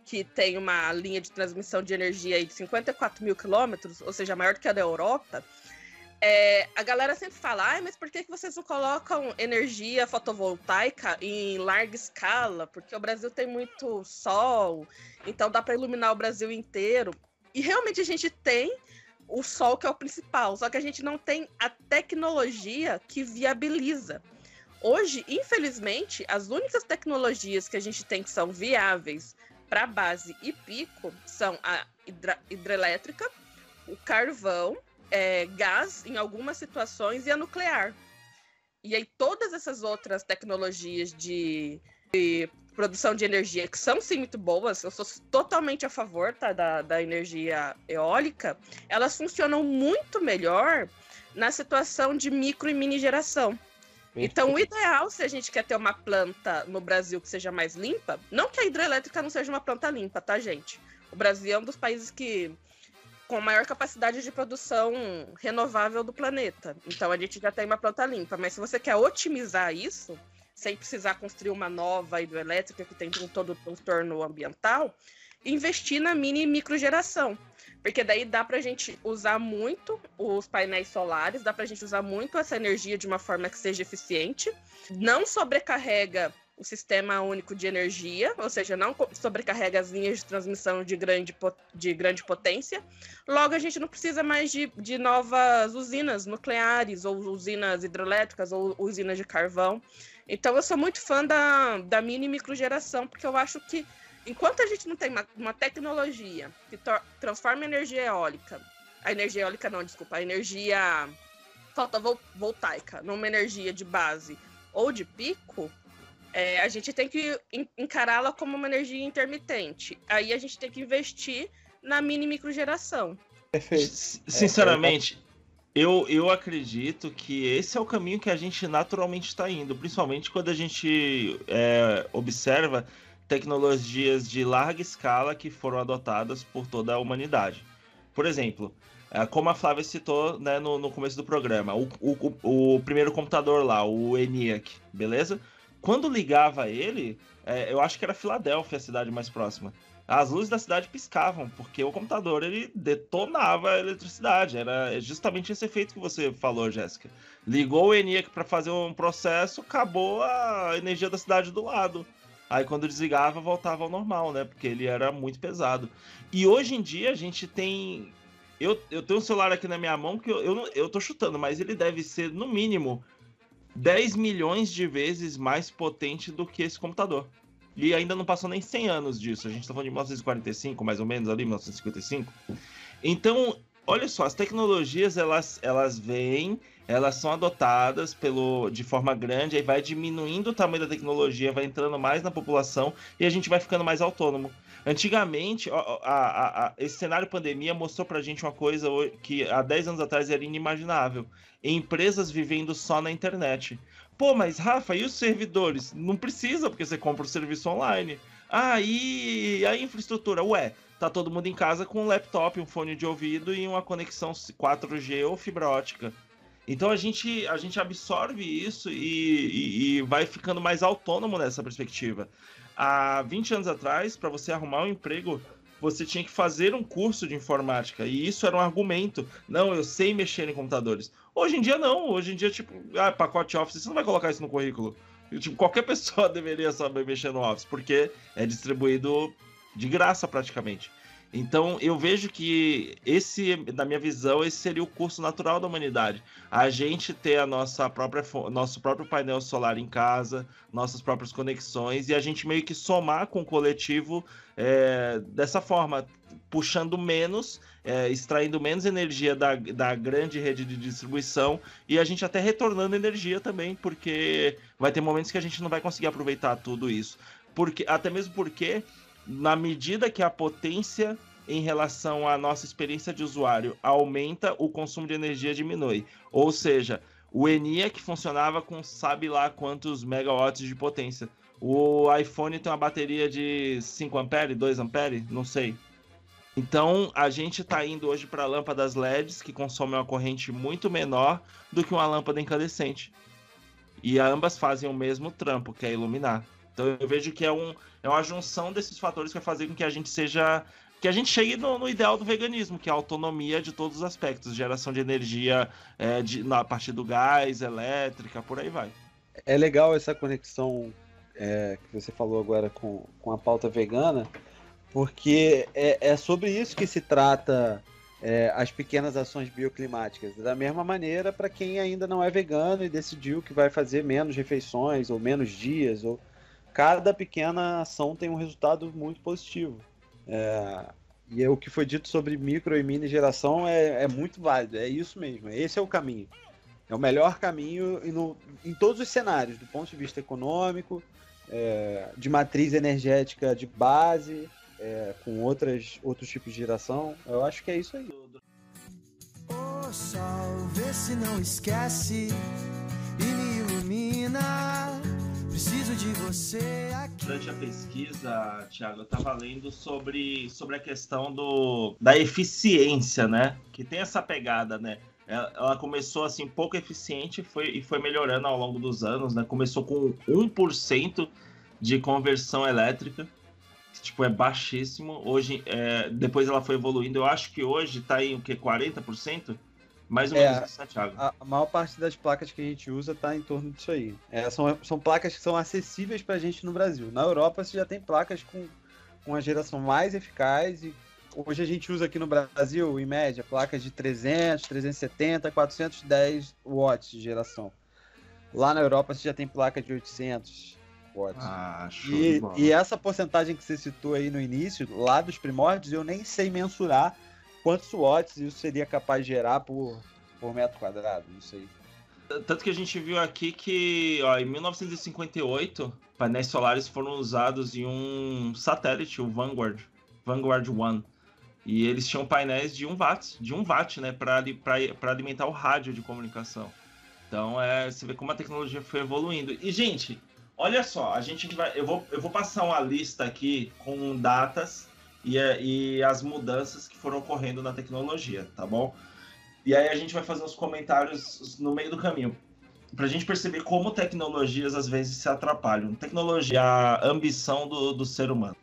Que tem uma linha de transmissão de energia de 54 mil quilômetros, ou seja, maior do que a da Europa, é, a galera sempre fala, ah, mas por que, que vocês não colocam energia fotovoltaica em larga escala? Porque o Brasil tem muito sol, então dá para iluminar o Brasil inteiro. E realmente a gente tem o sol que é o principal, só que a gente não tem a tecnologia que viabiliza. Hoje, infelizmente, as únicas tecnologias que a gente tem que são viáveis para base e pico são a hidra hidrelétrica, o carvão, é, gás em algumas situações e a nuclear. E aí todas essas outras tecnologias de, de produção de energia que são sim muito boas, eu sou totalmente a favor tá, da, da energia eólica, elas funcionam muito melhor na situação de micro e mini geração. Então, o ideal, se a gente quer ter uma planta no Brasil que seja mais limpa, não que a hidrelétrica não seja uma planta limpa, tá, gente? O Brasil é um dos países que com maior capacidade de produção renovável do planeta. Então, a gente já tem uma planta limpa. Mas se você quer otimizar isso, sem precisar construir uma nova hidrelétrica que tem todo o transtorno ambiental, investir na mini microgeração. Porque daí dá para a gente usar muito os painéis solares, dá para a gente usar muito essa energia de uma forma que seja eficiente, não sobrecarrega o sistema único de energia, ou seja, não sobrecarrega as linhas de transmissão de grande, de grande potência. Logo, a gente não precisa mais de, de novas usinas nucleares, ou usinas hidrelétricas, ou usinas de carvão. Então, eu sou muito fã da, da mini microgeração, porque eu acho que enquanto a gente não tem uma, uma tecnologia que transforma a energia eólica, a energia eólica não, desculpa, a energia fotovoltaica numa energia de base ou de pico, é, a gente tem que encará-la como uma energia intermitente. Aí a gente tem que investir na mini microgeração. Perfeito. Sinceramente, eu, eu acredito que esse é o caminho que a gente naturalmente está indo, principalmente quando a gente é, observa tecnologias de larga escala que foram adotadas por toda a humanidade. Por exemplo, é, como a Flávia citou né, no, no começo do programa, o, o, o primeiro computador lá, o ENIAC, beleza? Quando ligava ele, é, eu acho que era Filadélfia a cidade mais próxima. As luzes da cidade piscavam, porque o computador ele detonava a eletricidade. Era justamente esse efeito que você falou, Jéssica. Ligou o ENIAC para fazer um processo, acabou a energia da cidade do lado. Aí quando desligava, voltava ao normal, né? Porque ele era muito pesado. E hoje em dia a gente tem. Eu, eu tenho um celular aqui na minha mão que eu, eu, eu tô chutando, mas ele deve ser, no mínimo, 10 milhões de vezes mais potente do que esse computador. E ainda não passou nem 100 anos disso. A gente tá falando de 1945, mais ou menos, ali, 1955. Então, olha só, as tecnologias, elas, elas vêm, elas são adotadas pelo, de forma grande, aí vai diminuindo o tamanho da tecnologia, vai entrando mais na população e a gente vai ficando mais autônomo. Antigamente, a, a, a, esse cenário pandemia mostrou pra gente uma coisa que há 10 anos atrás era inimaginável empresas vivendo só na internet. Pô, mas Rafa, e os servidores? Não precisa, porque você compra o serviço online. Ah, e a infraestrutura? Ué, tá todo mundo em casa com um laptop, um fone de ouvido e uma conexão 4G ou fibra ótica. Então a gente, a gente absorve isso e, e, e vai ficando mais autônomo nessa perspectiva. Há 20 anos atrás, para você arrumar um emprego você tinha que fazer um curso de informática. E isso era um argumento. Não, eu sei mexer em computadores. Hoje em dia, não. Hoje em dia, tipo, ah, pacote Office, você não vai colocar isso no currículo. Tipo, qualquer pessoa deveria saber mexer no Office, porque é distribuído de graça praticamente. Então eu vejo que esse, na minha visão, esse seria o curso natural da humanidade. A gente ter a nossa própria, nosso próprio painel solar em casa, nossas próprias conexões e a gente meio que somar com o coletivo é, dessa forma, puxando menos, é, extraindo menos energia da, da grande rede de distribuição e a gente até retornando energia também, porque vai ter momentos que a gente não vai conseguir aproveitar tudo isso. Porque, até mesmo porque na medida que a potência em relação à nossa experiência de usuário aumenta, o consumo de energia diminui. Ou seja, o ENIAC funcionava com sabe lá quantos megawatts de potência. O iPhone tem uma bateria de 5 ampere, 2 ampere, não sei. Então a gente está indo hoje para lâmpadas LEDs que consomem uma corrente muito menor do que uma lâmpada incandescente. E ambas fazem o mesmo trampo, que é iluminar. Então eu vejo que é, um, é uma junção desses fatores que vai fazer com que a gente seja. Que a gente chegue no, no ideal do veganismo, que é a autonomia de todos os aspectos, geração de energia é, de, na partir do gás, elétrica, por aí vai. É legal essa conexão é, que você falou agora com, com a pauta vegana, porque é, é sobre isso que se trata é, as pequenas ações bioclimáticas. Da mesma maneira, para quem ainda não é vegano e decidiu que vai fazer menos refeições ou menos dias, ou cada pequena ação tem um resultado muito positivo. É, e é o que foi dito sobre micro e mini geração é, é muito válido, é isso mesmo, esse é o caminho. É o melhor caminho no, em todos os cenários, do ponto de vista econômico, é, de matriz energética de base, é, com outras, outros tipos de geração. Eu acho que é isso aí. O sol, vê se não esquece e me ilumina. Preciso de você aqui. Durante a pesquisa, Thiago, eu estava lendo sobre, sobre a questão do, da eficiência, né? Que tem essa pegada, né? Ela, ela começou assim pouco eficiente foi, e foi melhorando ao longo dos anos, né? Começou com 1% de conversão elétrica que, tipo, é baixíssimo. Hoje, é, depois ela foi evoluindo. Eu acho que hoje tá em o que? 40%? Mais ou É, né, Thiago? A, a maior parte das placas que a gente usa está em torno disso aí. É, são, são placas que são acessíveis para a gente no Brasil. Na Europa você já tem placas com, com a geração mais eficaz e hoje a gente usa aqui no Brasil, em média, placas de 300, 370, 410 watts de geração. Lá na Europa você já tem placa de 800 watts. Ah, E, e essa porcentagem que você citou aí no início, lá dos primórdios, eu nem sei mensurar quantos watts isso seria capaz de gerar por, por metro quadrado, não sei. Tanto que a gente viu aqui que, ó, em 1958, painéis solares foram usados em um satélite, o Vanguard, Vanguard 1. E eles tinham painéis de 1 watt, de 1 watt, né, para alimentar o rádio de comunicação. Então, é, você vê como a tecnologia foi evoluindo. E, gente, olha só, a gente vai, eu vou, eu vou passar uma lista aqui com datas e, é, e as mudanças que foram ocorrendo na tecnologia, tá bom? E aí a gente vai fazer os comentários no meio do caminho. Pra gente perceber como tecnologias às vezes se atrapalham. Tecnologia, a ambição do, do ser humano.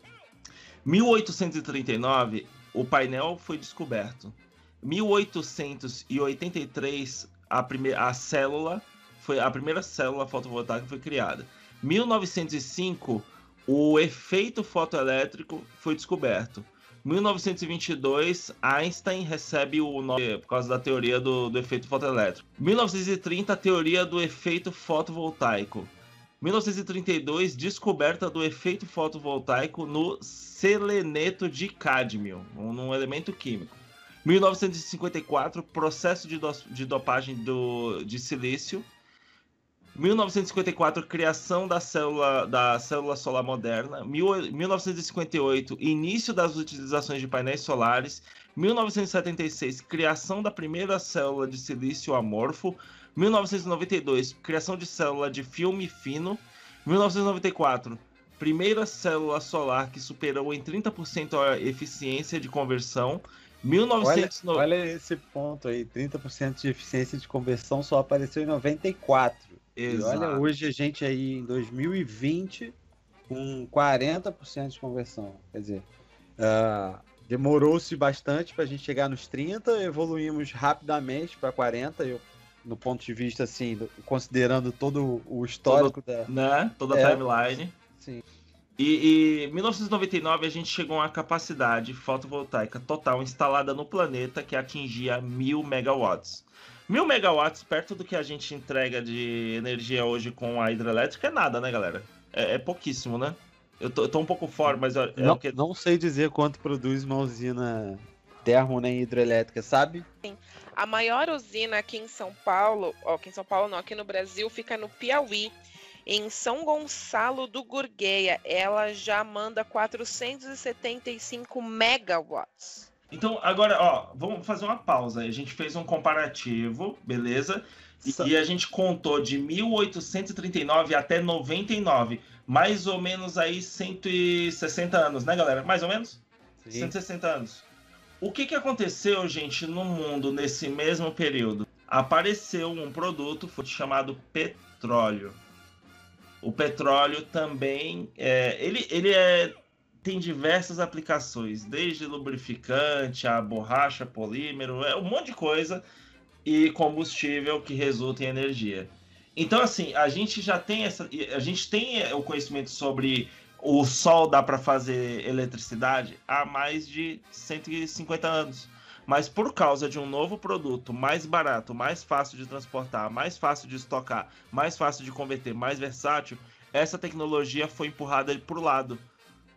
1839, o painel foi descoberto. 1883, a, primeira, a célula foi a primeira célula fotovoltaica foi criada. 1905, o efeito fotoelétrico foi descoberto. 1922, Einstein recebe o nome por causa da teoria do, do efeito fotoelétrico. 1930, a teoria do efeito fotovoltaico. 1932, descoberta do efeito fotovoltaico no seleneto de cádmio, um, elemento químico. 1954, processo de, do, de dopagem do, de silício. 1954, criação da célula, da célula solar moderna. Mil- 1958, início das utilizações de painéis solares. 1976, criação da primeira célula de silício amorfo. 1992, criação de célula de filme fino. 1994, primeira célula solar que superou em 30% a eficiência de conversão. Olha, 1990 olha esse ponto aí, 30% de eficiência de conversão só apareceu em 94. E olha Exato. hoje a gente aí em 2020 com 40% de conversão. Quer dizer, ah, demorou-se bastante para a gente chegar nos 30, evoluímos rapidamente para 40. Eu, no ponto de vista assim, do- considerando todo o histórico da. né? Toda a É. timeline. Sim. E em 1999 a gente chegou a uma capacidade fotovoltaica total instalada no planeta que atingia 1000 megawatts. 1000 megawatts perto do que a gente entrega de energia hoje com a hidrelétrica é nada, né, galera? É, é pouquíssimo, né? Eu tô, eu tô um pouco fora, mas é, é não, o que. não sei dizer quanto produz uma usina termo nem hidrelétrica, sabe? A maior usina aqui em São Paulo, ó, aqui em São Paulo não, aqui no Brasil, fica no Piauí. Em São Gonçalo do Gurgueia, ela já manda 475 megawatts. Então, agora, ó, vamos fazer uma pausa. aí. A gente fez um comparativo, beleza? E, e a gente contou de 1839 até 99. Mais ou menos aí 160 anos, né, galera? Mais ou menos? Sim. 160 anos. O que, que aconteceu, gente, no mundo nesse mesmo período? Apareceu um produto foi chamado petróleo. O petróleo também é, ele, ele é, tem diversas aplicações, desde lubrificante a borracha, polímero, é um monte de coisa e combustível que resulta em energia. Então, assim, a gente já tem essa, a gente tem é, o conhecimento sobre o sol dá para fazer eletricidade há mais de 150 anos. Mas por causa de um novo produto mais barato, mais fácil de transportar, mais fácil de estocar, mais fácil de converter, mais versátil, essa tecnologia foi empurrada para o lado.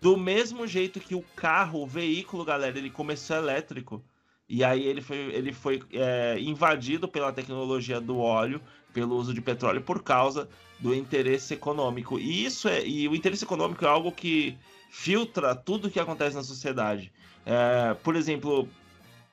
Do mesmo jeito que o carro, o veículo, galera, ele começou elétrico. E aí ele foi, ele foi é, invadido pela tecnologia do óleo, pelo uso de petróleo, por causa do interesse econômico. E isso é. E o interesse econômico é algo que filtra tudo que acontece na sociedade. É, por exemplo,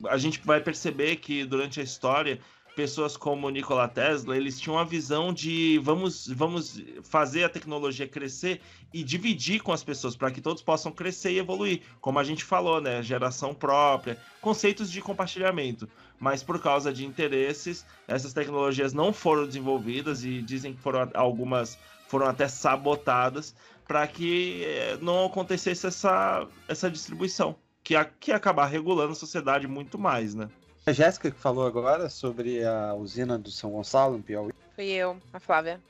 a gente vai perceber que durante a história pessoas como Nikola Tesla eles tinham a visão de vamos vamos fazer a tecnologia crescer e dividir com as pessoas para que todos possam crescer e evoluir. Como a gente falou né? Geração própria conceitos de compartilhamento. Mas por causa de interesses essas tecnologias não foram desenvolvidas e dizem que foram algumas foram até sabotadas para que eh, não acontecesse essa essa distribuição que, a, acabar regulando a sociedade muito mais né A Jéssica que falou agora sobre a usina do São Gonçalo, no Piauí. Fui eu, a Flávia.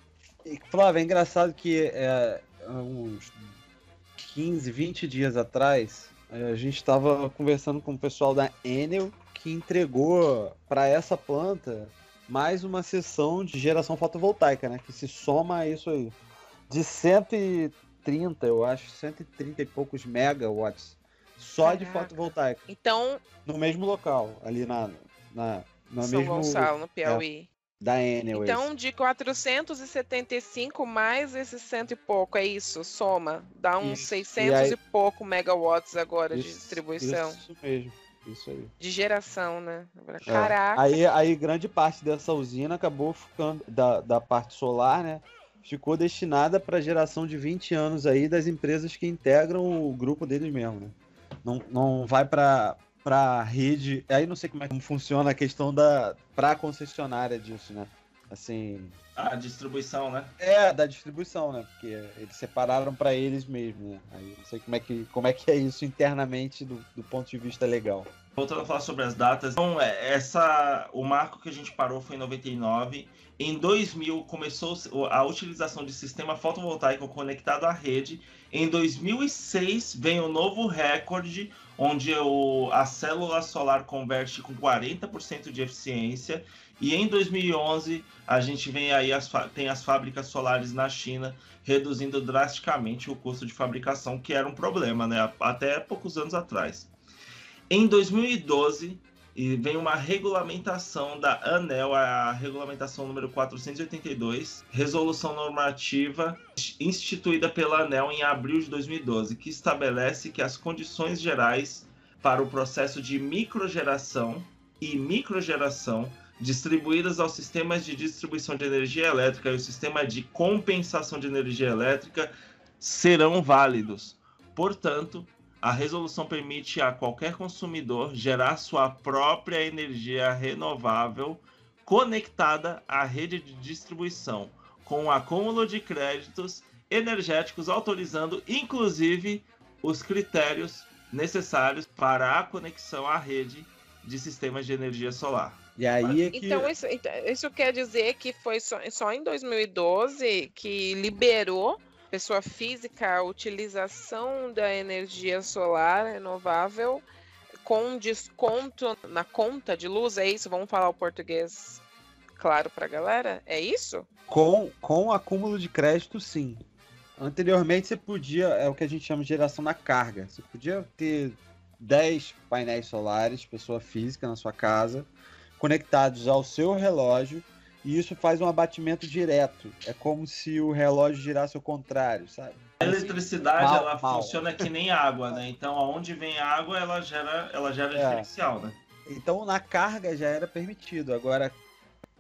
E, Flávia, é engraçado que é, uns 15, 20 dias atrás, é, a gente estava conversando com o pessoal da Enel que entregou para essa planta mais uma sessão de geração fotovoltaica, né? Que se soma a isso aí. De 130, eu acho, 130 e poucos megawatts só de Caraca. fotovoltaica. Então, No mesmo local, ali na, na, no São mesmo Gonçalo, no Piauí. da Enel. esse. Então, de 475 mais esses cento e pouco, é isso? Soma. Dá uns Isso. 600 E aí- e pouco megawatts agora de Isso- distribuição. Isso mesmo, isso aí. De geração, né? É. Caraca. Aí, aí grande parte dessa usina acabou ficando, da, da parte solar, né? Ficou destinada para geração de 20 anos aí das empresas que integram o grupo deles mesmo, né? Não, não vai para para rede. Aí não sei como é que funciona a questão da para concessionária disso, né? Assim, a distribuição né é da distribuição, né? Porque eles separaram para eles mesmo, né? Aí não sei como é que como é que é isso internamente do, do ponto de vista legal. Voltando a falar sobre as datas, então, é, essa, o marco que a gente parou foi em 99. Em 2000 começou a utilização de sistema fotovoltaico conectado à rede. Em 2006 vem o novo recorde, onde o, a célula solar converte com 40% de eficiência. E em 2011 a gente vem aí as, tem as fábricas solares na China reduzindo drasticamente o custo de fabricação, que era um problema, né? Até poucos anos atrás. Em 2012, e vem uma regulamentação da ANEL, a regulamentação número 482, resolução normativa instituída pela ANEL em abril de 2012, que estabelece que as condições gerais para o processo de microgeração e microgeração distribuídas aos sistemas de distribuição de energia elétrica e o sistema de compensação de energia elétrica serão válidos. Portanto, a resolução permite a qualquer consumidor gerar sua própria energia renovável conectada à rede de distribuição, com o acúmulo de créditos energéticos autorizando, inclusive, os critérios necessários para a conexão à rede de sistemas de energia solar. E aí é que Então isso, então, isso quer dizer que foi só, só em 2012 que liberou pessoa física a utilização da energia solar renovável com desconto na conta de luz, é isso? Vamos falar o português claro para a galera? É isso? Com, com acúmulo de crédito, sim. Anteriormente você podia, é o que a gente chama de geração na carga. Você podia ter 10 painéis solares, pessoa física na sua casa, conectados ao seu relógio, e isso faz um abatimento direto. É como se o relógio girasse ao contrário, sabe? A eletricidade Mal, ela mal. funciona que nem água, né? Então aonde vem água, ela gera, ela gera É. diferencial, né? Então na carga já era permitido. Agora,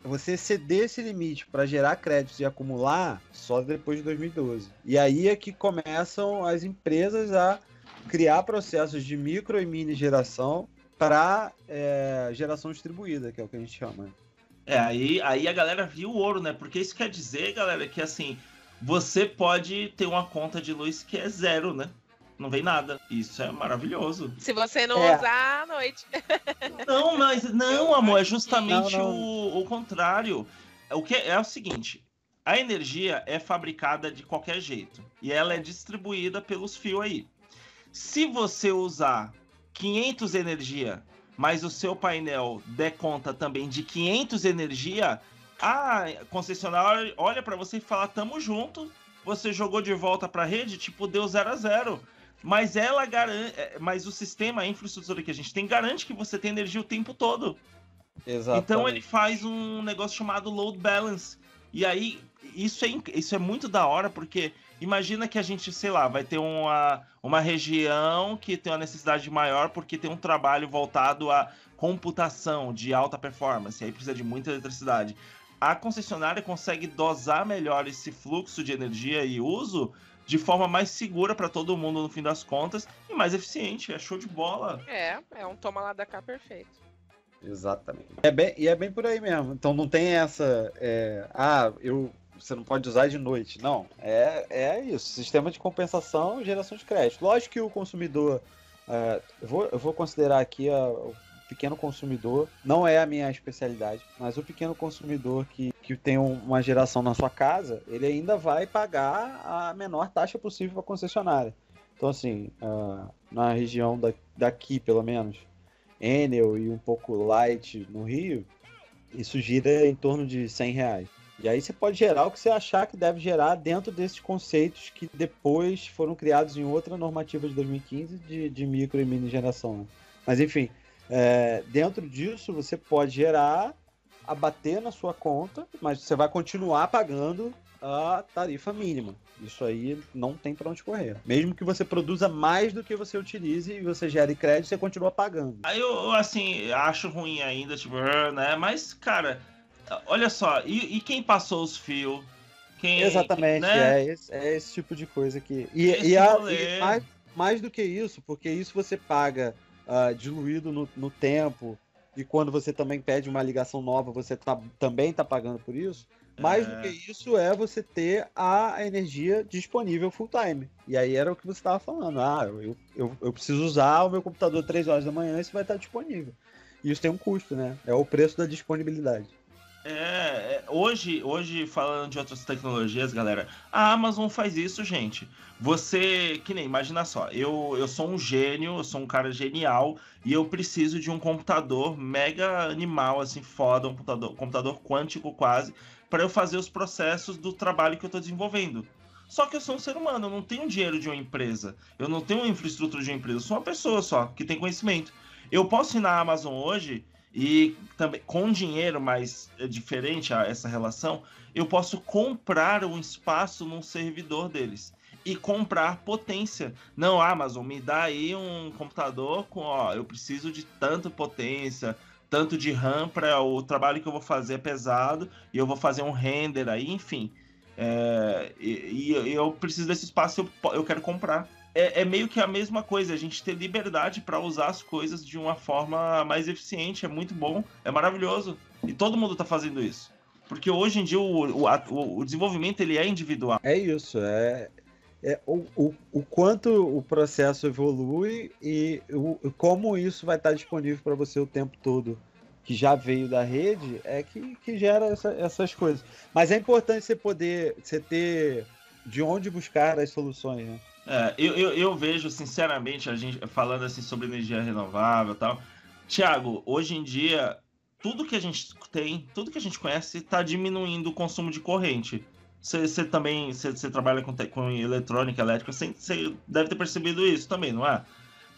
você exceder esse limite para gerar créditos e acumular só depois de 2012. E aí é que começam as empresas a criar processos de micro e mini geração para geração distribuída, que é o que a gente chama. É, aí, aí a galera viu o ouro, né? Porque isso quer dizer, galera, que assim, você pode ter uma conta de luz que é zero, né? Não vem nada. Isso é maravilhoso. Se você não É. usar à noite. Não, mas não, amor, é justamente Não, não. O, o contrário. O que é o seguinte: a energia é fabricada de qualquer jeito e ela é distribuída pelos fios aí. Se você usar 500 energia, mas o seu painel der conta também de 500 energia, a concessionária olha para você e fala: "Tamo junto". Você jogou de volta para a rede, tipo, deu 0 a 0. Mas ela garante, mas o sistema, a infraestrutura que a gente tem garante que você tem energia o tempo todo. Exatamente. Então ele faz um negócio chamado load balance. E aí, isso é, isso é muito da hora, porque imagina que a gente, sei lá, vai ter uma, uma região que tem uma necessidade maior porque tem um trabalho voltado à computação de alta performance, aí precisa de muita eletricidade. A concessionária consegue dosar melhor esse fluxo de energia e uso de forma mais segura para todo mundo no fim das contas e mais eficiente. É show de bola. É, é um toma lá da cá perfeito. Exatamente. É bem, e é bem por aí mesmo. Então não tem essa. é, ah, eu, você não pode usar de noite. Não. É, é isso. Sistema de compensação geração de crédito. Lógico que o consumidor. é, eu, vou, eu vou considerar aqui a- o pequeno consumidor. Não é a minha especialidade, mas o pequeno consumidor que, que tem um- uma geração na sua casa, ele ainda vai pagar a menor taxa possível para a concessionária. Então, assim, ah, na região da, daqui, pelo menos, Enel e um pouco Light no Rio, isso gira em torno de 100 reais. E aí você pode gerar o que você achar que deve gerar dentro desses conceitos que depois foram criados em outra normativa de 2015 de, de micro e mini geração. né? Mas enfim, é, dentro disso você pode gerar, abater na sua conta, mas você vai continuar pagando a tarifa mínima. Isso aí não tem para onde correr. Mesmo que você produza mais do que você utilize e você gere crédito, você continua pagando. Aí eu, assim, acho ruim ainda, tipo, né? Mas, cara, olha só, e, e quem passou os fios? Quem, Exatamente, né? é, esse, é esse tipo de coisa que. E, e, a- e mais, mais do que isso, porque isso você paga ah, diluído no, no tempo, e quando você também pede uma ligação nova, você tá- também está pagando por isso. Mais É. do que isso é você ter a energia disponível full time. E aí era o que você estava falando. Ah, eu, eu, eu preciso usar o meu computador 3 horas da manhã, isso vai estar disponível. E isso tem um custo, né? É o preço da disponibilidade. É, é, hoje, hoje, falando de outras tecnologias, galera, a Amazon faz isso, gente. Você, que nem, imagina só, eu, eu sou um gênio, eu sou um cara genial e eu preciso de um computador mega animal, assim, foda, um computador, computador quântico quase, para eu fazer os processos do trabalho que eu tô desenvolvendo. Só que eu sou um ser humano, eu não tenho dinheiro de uma empresa, eu não tenho uma infraestrutura de uma empresa, eu sou uma pessoa só que tem conhecimento. Eu posso ir na Amazon hoje e também com dinheiro, mas é diferente a essa relação, eu posso comprar um espaço num servidor deles e comprar potência. Não, Amazon, me dá aí um computador com, ó, eu preciso de tanta potência, tanto de RAM para o trabalho que eu vou fazer é pesado e eu vou fazer um render aí, enfim. É, e, e eu preciso desse espaço, eu, eu quero comprar. É, é meio que a mesma coisa, a gente ter liberdade para usar as coisas de uma forma mais eficiente, é muito bom, é maravilhoso. E todo mundo tá fazendo isso. Porque hoje em dia o, o, o- desenvolvimento ele é individual. É isso, é, é o, o, o quanto o processo evolui e o, como isso vai estar disponível para você o tempo todo, que já veio da rede, é que, que gera essa- essas coisas. Mas é importante você poder, você ter de onde buscar as soluções, né? É, eu, eu, eu vejo, sinceramente, a gente falando assim sobre energia renovável e tal. Tiago, hoje em dia, tudo que a gente tem, tudo que a gente conhece, está diminuindo o consumo de corrente. Você também você trabalha com, com eletrônica, elétrica, você deve ter percebido isso também, não é?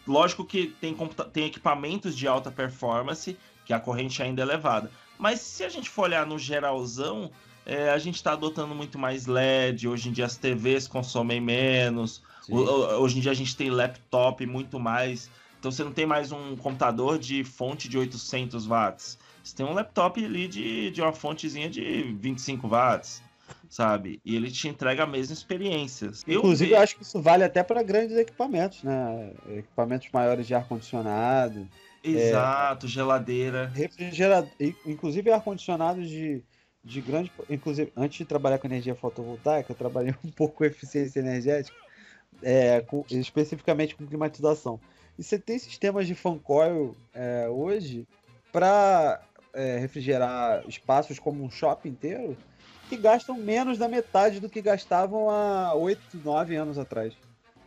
Lógico que tem, tem equipamentos de alta performance, que a corrente ainda é elevada. Mas se a gente for olhar no geralzão, é, a gente está adotando muito mais LED. Hoje em dia as TVs consomem menos. O- Hoje em dia a gente tem laptop muito mais. Então você não tem mais um computador de fonte de 800 watts. Você tem um laptop ali de, de uma fontezinha de 25 watts, sabe? E ele te entrega a mesma experiência. Eu Inclusive, vejo- eu acho que isso vale até para grandes equipamentos, né? Equipamentos maiores de ar-condicionado, Exato, geladeira. refrigerador, inclusive ar-condicionados de, de grande. Inclusive, antes de trabalhar com energia fotovoltaica, eu trabalhei um pouco com eficiência energética, é, com- especificamente com climatização. E você tem sistemas de fan coil é, hoje para refrigerar espaços como um shopping inteiro que gastam menos da metade do que gastavam há 8, 9 anos atrás.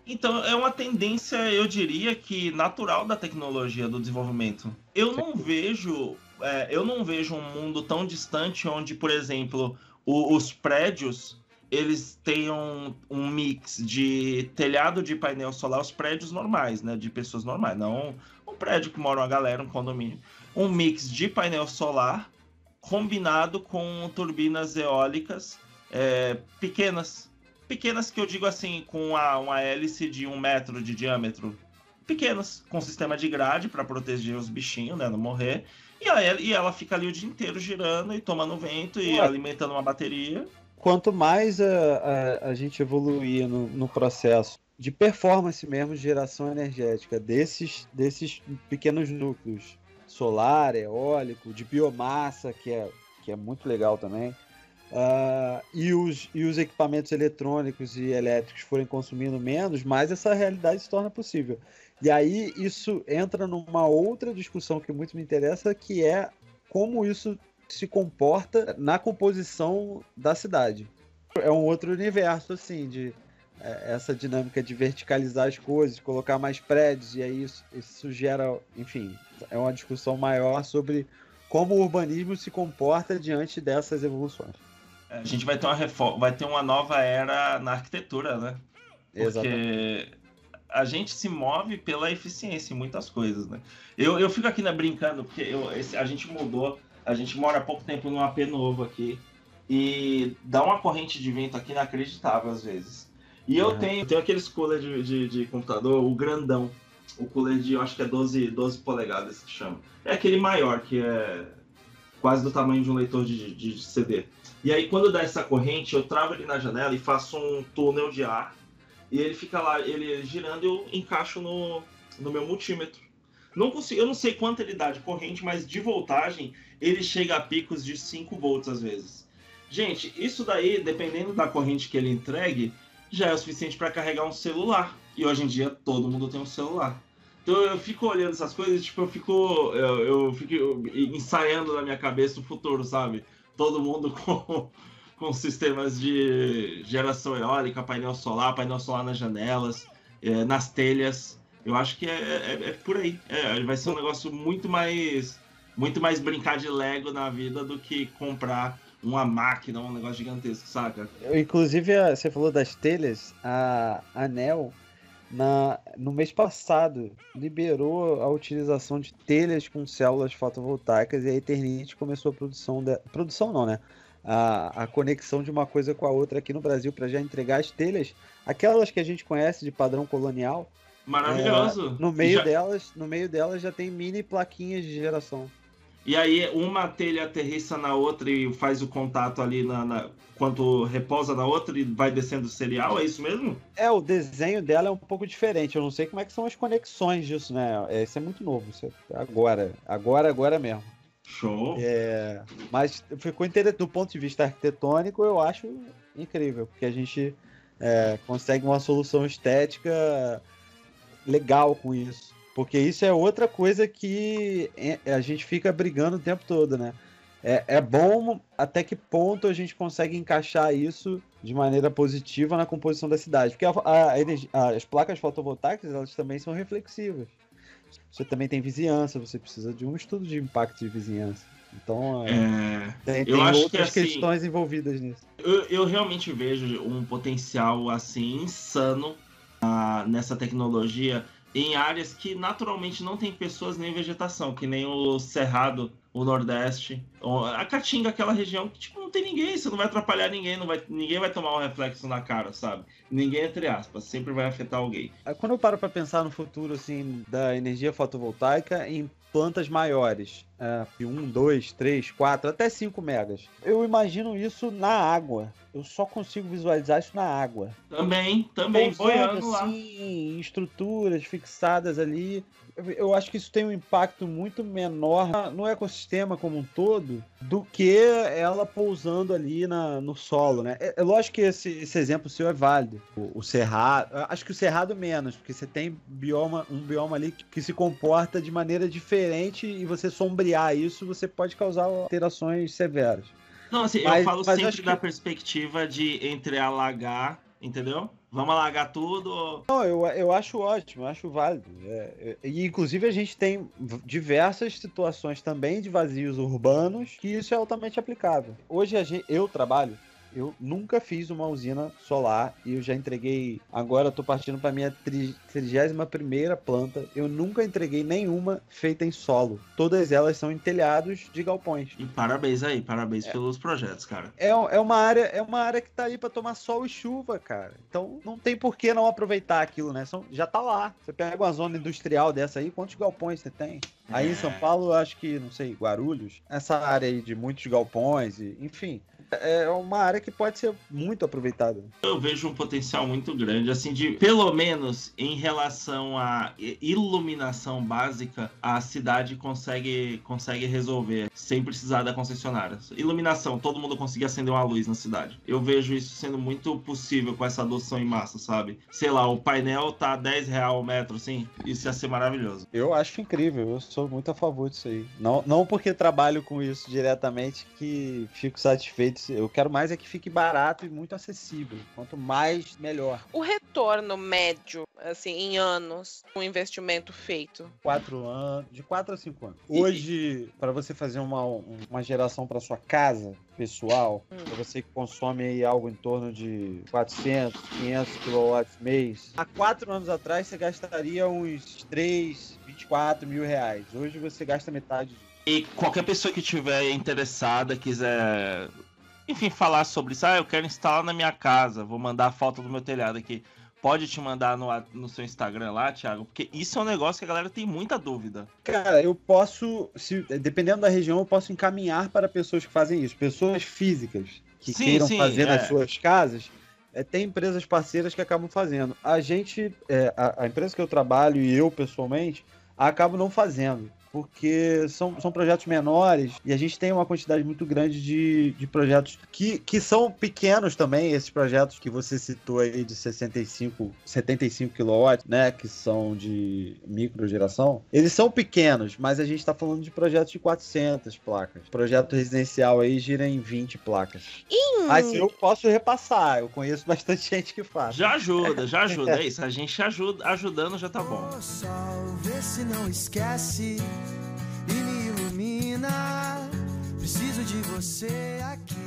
Então é uma tendência, eu diria que natural da tecnologia, do desenvolvimento. Eu não vejo, é, eu não vejo um mundo tão distante onde, por exemplo, o- os prédios eles tenham um mix de telhado de painel solar, os prédios normais, né, de pessoas normais, não um prédio que mora uma galera, um condomínio, um mix de painel solar combinado com turbinas eólicas é, pequenas pequenas que eu digo assim, com a, uma hélice de um metro de diâmetro. Pequenas, com sistema de grade para proteger os bichinhos, né? Não morrer. E, aí, e ela fica ali o dia inteiro girando e tomando vento e Ué. alimentando uma bateria. Quanto mais a, a, a gente evoluir no, no processo de performance mesmo de geração energética desses, desses pequenos núcleos, solar, eólico, de biomassa, que é, que é muito legal também, ah, e, os, e os equipamentos eletrônicos e elétricos forem consumindo menos, mais essa realidade se torna possível. E aí isso entra numa outra discussão que muito me interessa, que é como isso se comporta na composição da cidade. É um outro universo, assim, de é, essa dinâmica de verticalizar as coisas, colocar mais prédios, e aí isso, isso gera, enfim, é uma discussão maior sobre como o urbanismo se comporta diante dessas evoluções. É, A gente vai ter uma reforma, vai ter uma nova era na arquitetura, né? Porque a gente se move pela eficiência em muitas coisas, né? Eu, eu fico aqui né, brincando, porque eu, esse- a gente mudou, a gente mora há pouco tempo num AP novo aqui, e dá uma corrente de vento aqui inacreditável às vezes. E eu Uhum. tenho, tenho aqueles cooler de, de, de computador, o grandão, o cooler de, eu acho que é 12, 12 polegadas que chama. É aquele maior, que é quase do tamanho de um leitor de, de, de CD. E aí, quando dá essa corrente, eu travo ele na janela e faço um túnel de ar. E ele fica lá, ele girando e eu encaixo no, no meu multímetro. Não consigo, eu não sei quanto ele dá de corrente, mas de voltagem ele chega a picos de 5 volts às vezes. Gente, isso daí, dependendo da corrente que ele entregue, já é o suficiente para carregar um celular. E hoje em dia todo mundo tem um celular. Então eu fico olhando essas coisas, tipo, eu fico, eu, eu fico ensaiando na minha cabeça o futuro, sabe? Todo mundo com, com sistemas de geração eólica, painel solar, painel solar nas janelas, eh, nas telhas. Eu acho que é, é- é por aí. É, vai ser um negócio muito mais, muito mais brincar de Lego na vida do que comprar uma máquina, um negócio gigantesco, saca? Inclusive, você falou das telhas, a Anel, na, no mês passado, liberou a utilização de telhas com células fotovoltaicas e a Eternit começou a produção, de, produção não, né? A, a conexão de uma coisa com a outra aqui no Brasil para já entregar as telhas, aquelas que a gente conhece de padrão colonial, Maravilhoso. no meio Já- delas, no meio delas já tem mini plaquinhas de geração. E aí uma telha aterrissa na outra e faz o contato ali na, na- quando repousa na outra e vai descendo o cereal, é isso mesmo? É, o desenho dela é um pouco diferente. Eu não sei como é que são as conexões disso, né? É, Isso é muito novo. Isso é agora. Agora, agora mesmo. Show. É, mas ficou interessante. Do ponto de vista arquitetônico, eu acho incrível, porque a gente é, consegue uma solução estética legal com isso. Porque isso é outra coisa que é- a gente fica brigando o tempo todo, né? É, é bom até que ponto a gente consegue encaixar isso de maneira positiva na composição da cidade. Porque a- a as placas fotovoltaicas, elas também são reflexivas. Você também tem vizinhança, você precisa de um estudo de impacto de vizinhança. Então, é, É, tem, eu tem acho que, outras assim, questões envolvidas nisso. eu, eu realmente vejo um potencial assim insano ah, nessa tecnologia em áreas que naturalmente não tem pessoas nem vegetação, que nem o cerrado o Nordeste, a Caatinga, aquela região que tipo, não tem ninguém, você não vai atrapalhar ninguém, não vai, ninguém vai tomar um reflexo na cara, sabe? Ninguém, entre aspas, sempre vai afetar alguém. Quando eu paro para pensar no futuro assim da energia fotovoltaica em plantas maiores, é, 1, 2, 3, 4, até 5 megas, eu imagino isso na água. Eu só consigo visualizar isso na água. Também, também, Pousando, boiando lá. assim, em estruturas fixadas ali. Eu- acho que isso tem um impacto muito menor no ecossistema como um todo do que ela pousando ali na, no solo, né? É, é lógico que esse, esse exemplo seu é válido. O, o cerrado, acho que o cerrado menos, porque você tem bioma, um bioma ali que, que se comporta de maneira diferente e você sombrear isso, você pode causar alterações severas. Não, assim, eu Mas- falo eu sempre acho da que- perspectiva de entre alagar, entendeu? Vamos alagar tudo. Não, eu, eu acho ótimo, eu acho válido. É, é, e inclusive a gente tem diversas situações também de vazios urbanos que isso é altamente aplicável. Hoje gente, eu trabalho, eu nunca fiz uma usina solar e eu já entreguei. Agora eu tô partindo para minha tri- 31 planta. Eu nunca entreguei nenhuma feita em solo. Todas elas são em telhados de galpões. E parabéns aí, parabéns pelos projetos, cara. É, é uma área, é uma área que tá aí pra tomar sol e chuva, cara. Então não tem por que não aproveitar aquilo, né? São, já tá lá. Você pega uma zona industrial dessa aí, quantos galpões você tem? Aí em São Paulo, eu acho que, não sei, Guarulhos, essa área aí de muitos galpões, e, enfim, é uma área que pode ser muito aproveitada. Eu vejo um potencial muito grande, assim, de pelo menos em relação à iluminação básica, a cidade consegue, consegue resolver sem precisar da concessionária. Iluminação, todo mundo conseguir acender uma luz na cidade. Eu vejo isso sendo muito possível com essa adoção em massa, sabe? Sei lá, o painel tá 10 real o metro, assim, isso ia ser maravilhoso. Eu acho incrível, eu sou muito a favor disso aí. Não, não porque trabalho com isso diretamente que fico satisfeito. Eu quero mais é que fique barato e muito acessível. Quanto mais, melhor. O retorno médio, assim, em anos, um investimento feito. quatro anos, de 4 a 5 anos. Hoje, para você fazer uma, uma geração para sua casa pessoal, Hum. pra você que consome aí algo em torno de 400, 500 kW mês, há quatro anos atrás você gastaria uns 3, 24 mil reais. Hoje você gasta metade. disso. E qualquer pessoa que tiver interessada, quiser, enfim, falar sobre isso, ah, eu quero instalar na minha casa, vou mandar a foto do meu telhado aqui. Pode te mandar no, no seu Instagram lá, Thiago, porque isso é um negócio que a galera tem muita dúvida. Cara, eu posso, se, dependendo da região, eu posso encaminhar para pessoas que fazem isso. Pessoas físicas que Sim, queiram sim, fazer é. nas suas casas. é, tem empresas parceiras que acabam fazendo. A gente, é, a, a empresa que eu trabalho e eu pessoalmente, acabo não fazendo. Porque são, são projetos menores e a gente tem uma quantidade muito grande de, de projetos que, que são pequenos também, esses projetos que você citou aí de 65, 75 kW, né, que são de microgeração, eles são pequenos, mas a gente está falando de projetos de 400 placas. Projeto residencial aí gira em 20 placas. Mas eu posso repassar, eu conheço bastante gente que faz. Já ajuda, já ajuda. É isso, a gente ajuda, ajudando já tá bom. Ô sol, vê se não esquece Preciso de você aqui.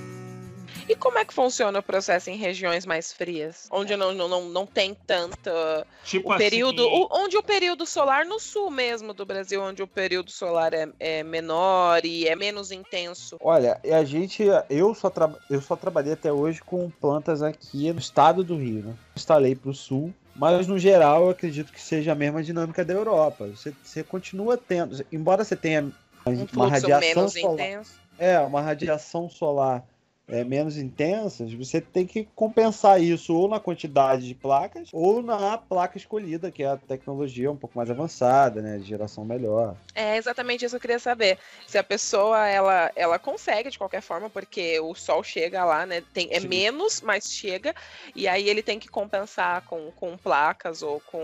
E como é que funciona o processo em regiões mais frias? Onde não, não, não, não tem tanta. Tipo O período. assim, o- onde o período solar, no sul mesmo do Brasil, onde o período solar é, é menor e é menos intenso. Olha, a gente, eu só, tra- eu só trabalhei até hoje com plantas aqui no estado do Rio, né? Instalei para o sul, mas no geral eu acredito que seja a mesma dinâmica da Europa. Você, você continua tendo, embora você tenha Um uma radiação solar, intenso. é, uma radiação solar é, menos intensa, você tem que compensar isso ou na quantidade de placas ou na placa escolhida, que é a tecnologia um pouco mais avançada, né, de geração melhor. É exatamente isso que eu queria saber. Se a pessoa ela, ela consegue de qualquer forma, porque o sol chega lá, né? Tem, é Sim. menos, mas chega. E aí ele tem que compensar com, com placas ou com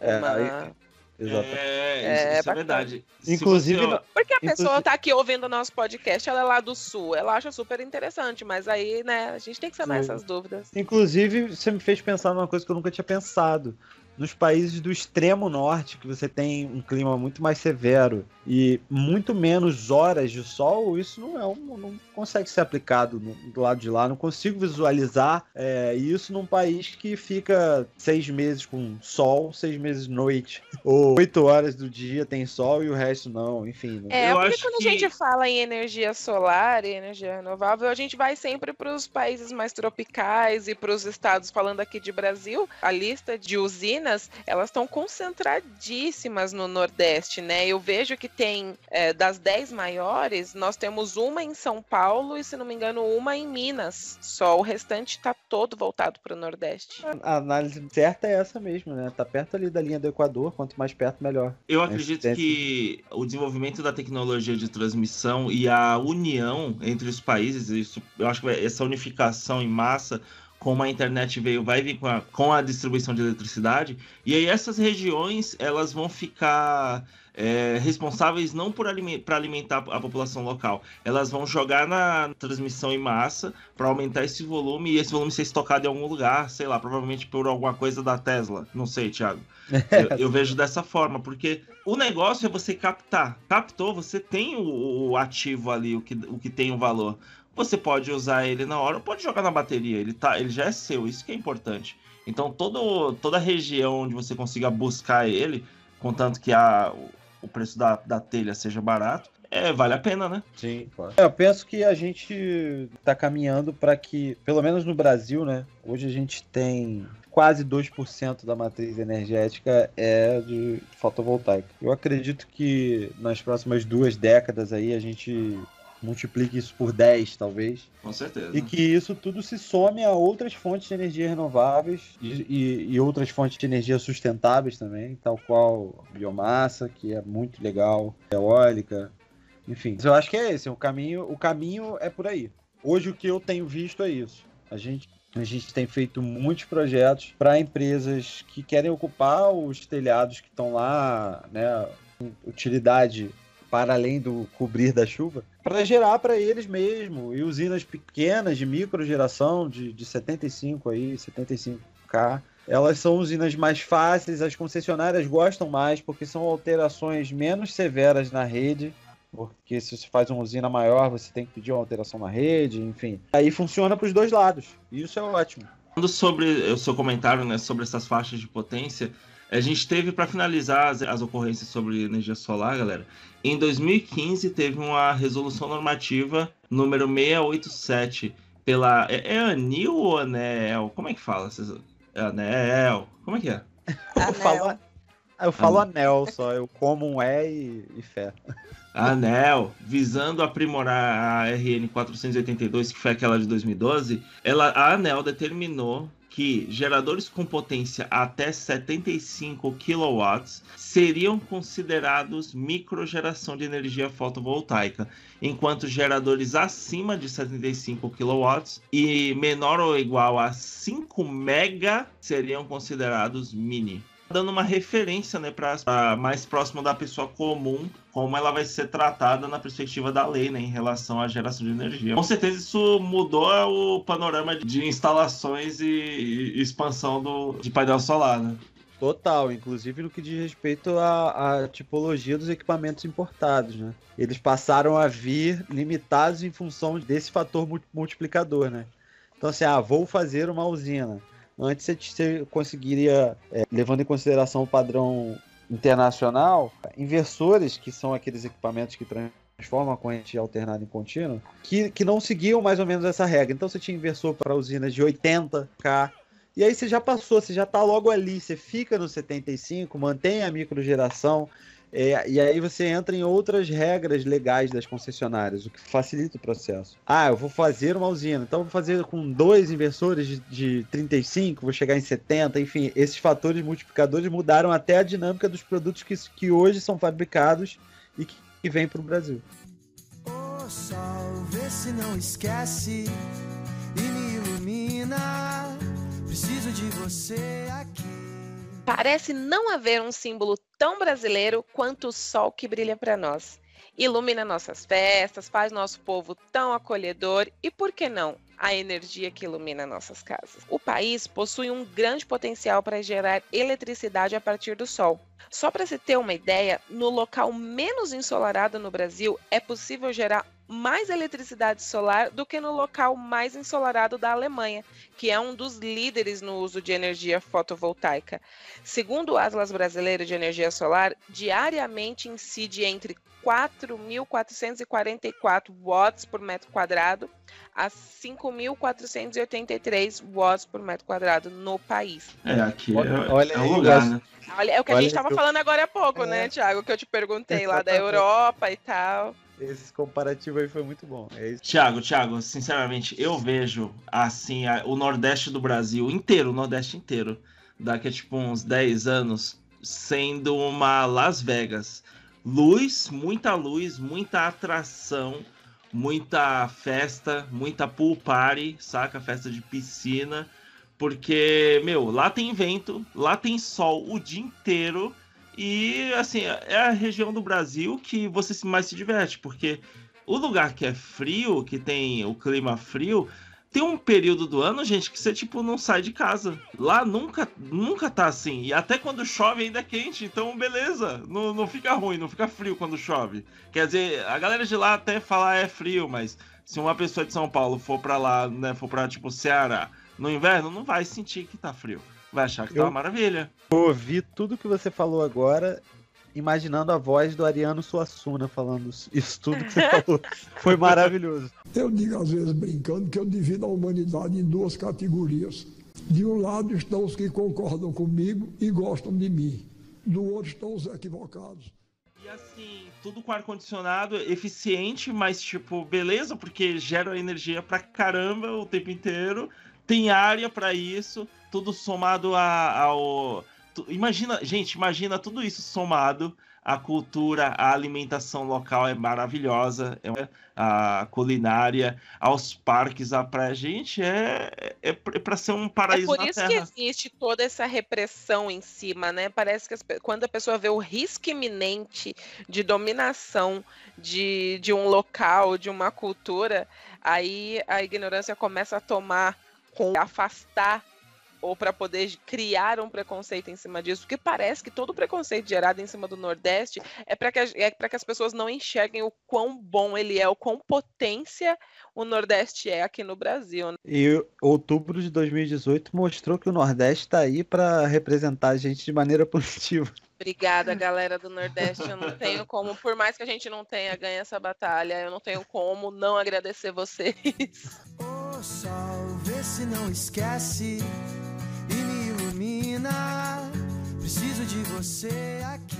É, uma. aí- Exato. É, isso, É, isso é verdade. Se Inclusive, você- Porque a Inclusive- pessoa tá aqui ouvindo o nosso podcast, ela é lá do sul, ela acha super interessante, mas aí, né, a gente tem que sanar Sim. essas dúvidas. Inclusive, você me fez pensar numa coisa que eu nunca tinha pensado. Nos países do extremo norte, que você tem um clima muito mais severo e muito menos horas de sol, isso não é um, não consegue ser aplicado no, do lado de lá. Não consigo visualizar é, isso num país que fica seis meses com sol, seis meses noite, ou oito horas do dia tem sol e o resto não. Enfim. Não... É, Eu porque acho quando que- a gente fala em energia solar e energia renovável, a gente vai sempre para os países mais tropicais e para os estados, falando aqui de Brasil, a lista de usinas, elas estão concentradíssimas no Nordeste, né? Eu vejo que tem, é, das 10 maiores, nós temos uma em São Paulo e, se não me engano, uma em Minas. Só o restante está todo voltado para o Nordeste. A análise certa é essa mesmo, né? Tá perto ali da linha do Equador, quanto mais perto, melhor. Eu acredito tem- que o desenvolvimento da tecnologia de transmissão e a união entre os países, isso, eu acho que essa unificação em massa, como a internet veio, vai vir com a, com a distribuição de eletricidade, e aí essas regiões elas vão ficar é, responsáveis não por para alimentar a população local, elas vão jogar na transmissão em massa para aumentar esse volume e esse volume ser estocado em algum lugar, sei lá, provavelmente por alguma coisa da Tesla, não sei, Thiago. Eu, eu vejo dessa forma, porque o negócio é você captar. Captou, você tem o, o ativo ali, o que, o que tem o valor. Você pode usar ele na hora, ou pode jogar na bateria. Ele, tá, ele já é seu, isso que é importante. Então, todo, toda região onde você consiga buscar ele, contanto que a, o preço da, da telha seja barato, é, vale a pena, né? Sim, claro. Eu penso que a gente tá caminhando para que, pelo menos no Brasil, né? Hoje a gente tem quase 2% da matriz energética é de fotovoltaica. Eu acredito que nas próximas duas décadas aí a gente multiplique isso por 10, talvez, Com certeza. e que isso tudo se some a outras fontes de energia renováveis e, e- e outras fontes de energia sustentáveis também, tal qual biomassa, que é muito legal, eólica, enfim. Eu acho que é esse, o caminho, o caminho é por aí. Hoje o que eu tenho visto é isso. A gente a gente tem feito muitos projetos para empresas que querem ocupar os telhados que estão lá, né, com utilidade para além do cobrir da chuva, para gerar para eles mesmo. E usinas pequenas de microgeração de, de 75 aí, 75K, elas são usinas mais fáceis, as concessionárias gostam mais porque são alterações menos severas na rede. Porque se você faz uma usina maior, você tem que pedir uma alteração na rede, enfim. Aí funciona para os dois lados. E isso é ótimo. Falando sobre o seu comentário né, sobre essas faixas de potência, a gente teve para finalizar as, as ocorrências sobre energia solar, galera. Em 2015 teve uma resolução normativa número 687 pela é, é Anil ou Anel? Como é que fala? É Anel? Como é que é? Eu falo, eu falo anel só, eu como um é e, e fé. ANEL, visando aprimorar a RN 482, que foi aquela de 2012, ela, a ANEL determinou que geradores com potência até 75 kW seriam considerados microgeração de energia fotovoltaica, enquanto geradores acima de 75 kW e menor ou igual a 5 mega seriam considerados mini dando uma referência né, para mais próximo da pessoa comum, como ela vai ser tratada na perspectiva da lei né, em relação à geração de energia. Com certeza isso mudou o panorama de instalações e, expansão do, de painel solar. Né? Total, inclusive no que diz respeito à, à tipologia dos equipamentos importados, né? Eles passaram a vir limitados em função desse fator mu- multiplicador, né? Então, assim, ah, vou fazer uma usina. Antes você, conseguiria, é, levando em consideração o padrão internacional, inversores, que são aqueles equipamentos que transformam a corrente alternada em contínua, que, que não seguiam mais ou menos essa regra. Então você tinha inversor para usinas de 80K, e aí você já passou, você já tá logo ali, você fica no 75, mantém a microgeração, é, e aí você entra em outras regras legais das concessionárias, o que facilita o processo. Ah, eu vou fazer uma usina, então vou fazer com dois inversores de, de 35, vou chegar em 70, enfim, esses fatores multiplicadores mudaram até a dinâmica dos produtos que, que hoje são fabricados e que, que vêm para o Brasil. Ô sol, vê se não esquece e me ilumina. Preciso de você aqui. Parece não haver um símbolo tão brasileiro quanto o sol que brilha para nós. Ilumina nossas festas, faz nosso povo tão acolhedor e, por que não, a energia que ilumina nossas casas. O país possui um grande potencial para gerar eletricidade a partir do sol. Só para se ter uma ideia, no local menos ensolarado no Brasil é possível gerar mais eletricidade solar do que no local mais ensolarado da Alemanha, que é um dos líderes no uso de energia fotovoltaica. Segundo o Atlas Brasileiro de Energia Solar, diariamente incide entre 4.444 watts por metro quadrado a 5.483 watts por metro quadrado no país. É, aqui Olha- é, olha é o lugar, né? Olha, é o que a Olha gente estava eu- falando agora há pouco, É. né, Thiago? Que eu te perguntei lá da. Europa e tal. Esse comparativo aí foi muito bom. É isso. Tiago, Tiago, sinceramente, eu vejo assim a- o Nordeste do Brasil inteiro, o Nordeste inteiro, daqui a tipo uns 10 anos, sendo uma Las Vegas. Luz, muita luz, muita atração, muita festa, muita pool party, saca? Festa de piscina. Porque, meu, lá tem vento, lá tem sol o dia inteiro. E, assim, é a região do Brasil que você mais se diverte, porque o lugar que é frio, que tem o clima frio, tem um período do ano, gente, que você, tipo, não sai de casa. Lá nunca, nunca tá assim. E até quando chove ainda é quente, então beleza. Não, não fica ruim, não fica frio quando chove. Quer dizer, a galera de lá até fala "Ah, é frio, mas se uma pessoa de São Paulo for pra lá, né, for pra, tipo, Ceará, no inverno, não vai sentir que tá frio. Vai achar que tá Eu- uma maravilha. Eu ouvi tudo que você falou agora, imaginando a voz do Ariano Suassuna falando isso tudo que você falou. Foi maravilhoso. Eu digo às vezes brincando que eu divido a humanidade em duas categorias. De um lado estão os que concordam comigo e gostam de mim. Do outro estão os equivocados. E assim, tudo com ar-condicionado, eficiente, mas tipo, beleza, porque gera energia pra caramba o tempo inteiro. Tem área pra isso, tudo somado a- ao. tu- Imagina, gente, imagina tudo isso somado. A cultura, a alimentação local é maravilhosa, é a culinária, aos parques, a praia. Gente, é, é, é pra ser um É paraíso por na isso que existe toda essa repressão em cima, né? Parece que as quando a pessoa vê o risco iminente de dominação de, de um local, de uma cultura, aí a ignorância começa a tomar, com afastar ou para poder criar um preconceito em cima disso, porque parece que todo preconceito gerado em cima do Nordeste é para que, é que as pessoas não enxerguem o quão bom ele é, o quão potência o Nordeste é aqui no Brasil. né? E outubro de 2018 mostrou que o Nordeste está aí para representar a gente de maneira positiva. Obrigada, galera do Nordeste. Eu não tenho como, por mais que a gente não tenha ganho essa batalha, eu não tenho como não agradecer vocês. Sol, se não esquece e me ilumina. Preciso de você aqui.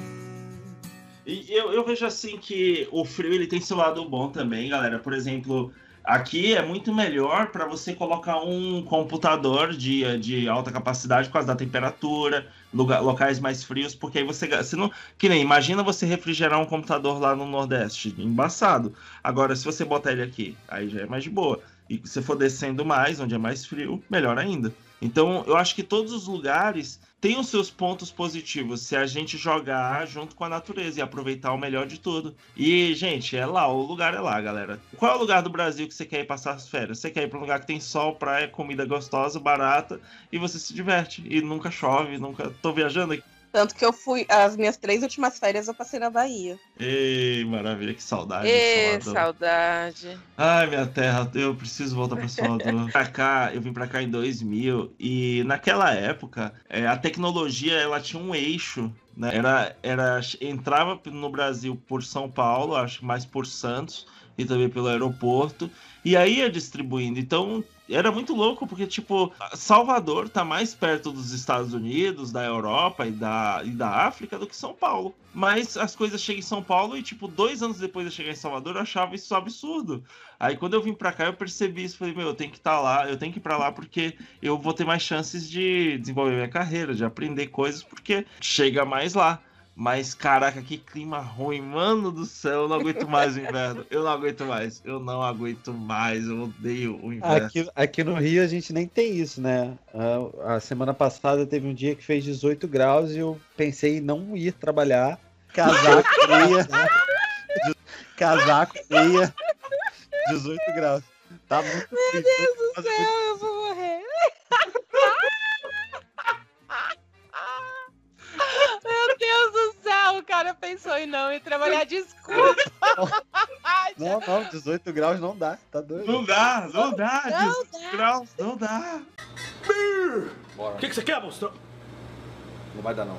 E eu, eu vejo assim que o frio ele tem seu lado bom também, galera. Por exemplo, aqui é muito melhor para você colocar um computador de, de alta capacidade por causa da temperatura, lugar, locais mais frios, porque aí você, você não. Que nem, imagina você refrigerar um computador lá no Nordeste, embaçado. Agora, se você botar ele aqui, aí já é mais de boa. E se for descendo mais, onde é mais frio, melhor ainda. Então, eu acho que todos os lugares têm os seus pontos positivos se a gente jogar junto com a natureza e aproveitar o melhor de tudo. E, gente, é lá, o lugar é lá, galera. Qual é o lugar do Brasil que você quer ir passar as férias? Você quer ir para um lugar que tem sol, praia, comida gostosa, barata e você se diverte e nunca chove, nunca. Tô viajando aqui. Tanto que eu fui, as minhas três últimas férias eu passei na Bahia. Ei, maravilha, que saudade. Salvador. saudade. Ai, minha terra, eu preciso voltar para Salvador. pra cá, eu vim para cá em 2000 e naquela época é, a tecnologia ela tinha um eixo, né? Era, era entrava no Brasil por São Paulo, acho que mais por Santos e também pelo aeroporto e aí ia distribuindo. Então era muito louco porque tipo Salvador tá mais perto dos Estados Unidos, da Europa e da, e da África do que São Paulo. Mas as coisas chegam em São Paulo e tipo dois anos depois de chegar em Salvador eu achava isso absurdo. Aí quando eu vim pra cá eu percebi isso, falei, meu, eu tenho que estar lá, eu tenho que ir pra lá porque eu vou ter mais chances de desenvolver minha carreira, de aprender coisas, porque chega mais lá. Mas caraca, que clima ruim, mano do céu, eu não aguento mais o inverno. Eu não aguento mais, eu não aguento mais, eu odeio o inverno. Aqui, aqui no Rio a gente nem tem isso, né? A, a semana passada teve um dia que fez 18 graus e eu pensei em não ir trabalhar. Casaco, meia. de- casaco, meia. 18 graus. Tá muito Meu frio. Deus do céu, eu vou cara pensou em não ir trabalhar. Desculpa. Não, não, 18 graus não dá, tá doido. Não dá, não dá. Não 18 dá. graus, não dá. Bora. O que, que você quer, monstro? Não vai dar, não.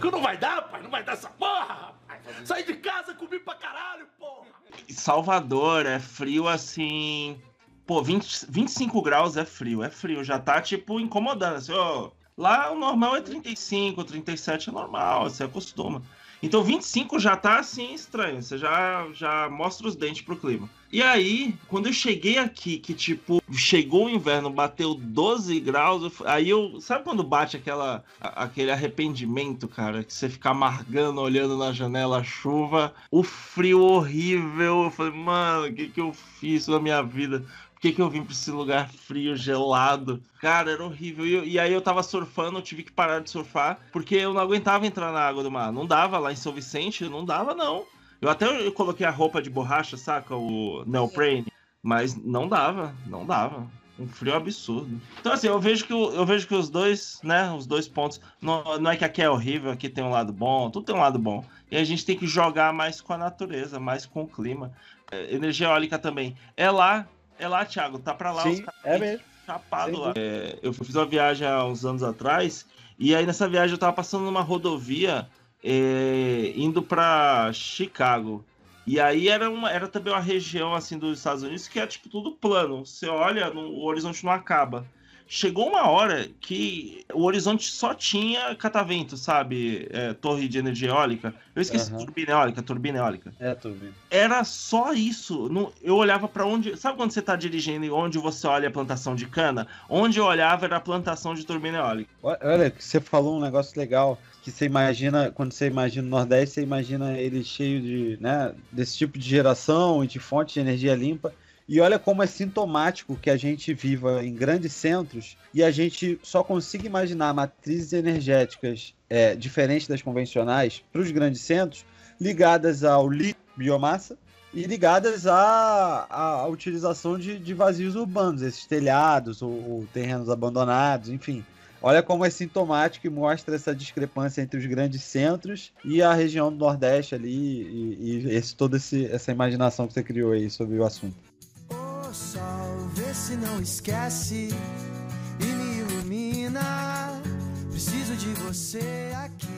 Que não vai dar, pai? Não vai dar essa porra, rapaz. Saí de casa, comi pra caralho, porra. Salvador é frio assim. Pô, 20, 25 graus é frio, é frio. Já tá, tipo, incomodando. Assim, ó, lá o normal é 35, 37 é normal, você acostuma. Então 25 já tá assim estranho, você já, já mostra os dentes pro clima. E aí, quando eu cheguei aqui, que tipo, chegou o inverno, bateu 12 graus, aí eu. Sabe quando bate aquela, aquele arrependimento, cara? Que você fica amargando, olhando na janela a chuva, o frio horrível. Eu falei, mano, o que, que eu fiz na minha vida? Por que, que eu vim pra esse lugar frio, gelado? Cara, era horrível. E, eu- e aí eu tava surfando, eu tive que parar de surfar, porque eu não aguentava entrar na água do mar. Não dava lá em São Vicente, não dava, não. Eu até eu coloquei a roupa de borracha, saca? O neoprene. Mas não dava, não dava. Um frio absurdo. Então, assim, eu vejo que, eu vejo que os dois, né? Os dois pontos. Não, não é que aqui é horrível, aqui tem um lado bom, tudo tem um lado bom. E a gente tem que jogar mais com a natureza, mais com o clima. É, energia eólica também. É lá, é lá, Thiago, tá pra lá. os Sim, caras é mesmo. chapado Sem lá. É, eu fiz uma viagem há uns anos atrás, e aí nessa viagem eu tava passando numa rodovia é, indo pra Chicago. E aí era, uma, era também uma região assim dos Estados Unidos que é tipo tudo plano. Você olha, no, o horizonte não acaba. Chegou uma hora que o horizonte só tinha catavento, sabe? É, torre de energia eólica. Eu esqueci Aham. turbina eólica, turbina eólica É, vendo. era só isso. Não- eu olhava pra onde. Sabe quando você tá dirigindo e onde você olha a plantação de cana? Onde eu olhava era a plantação de turbina eólica. Olha, Olha, você falou um negócio legal que você imagina, quando você imagina o Nordeste, você imagina ele cheio de, né, desse tipo de geração e de fonte de energia limpa. E olha como é sintomático que a gente viva em grandes centros e a gente só consiga imaginar matrizes energéticas é, diferentes das convencionais para os grandes centros, ligadas ao biomassa, e ligadas à, à utilização de, de vazios urbanos, esses telhados ou, ou terrenos abandonados, enfim. Olha como é sintomático e mostra essa discrepância entre os grandes centros e a região do Nordeste ali, e, e esse, toda essa imaginação que você criou aí sobre o assunto. Não esquece e me ilumina. Preciso de você aqui.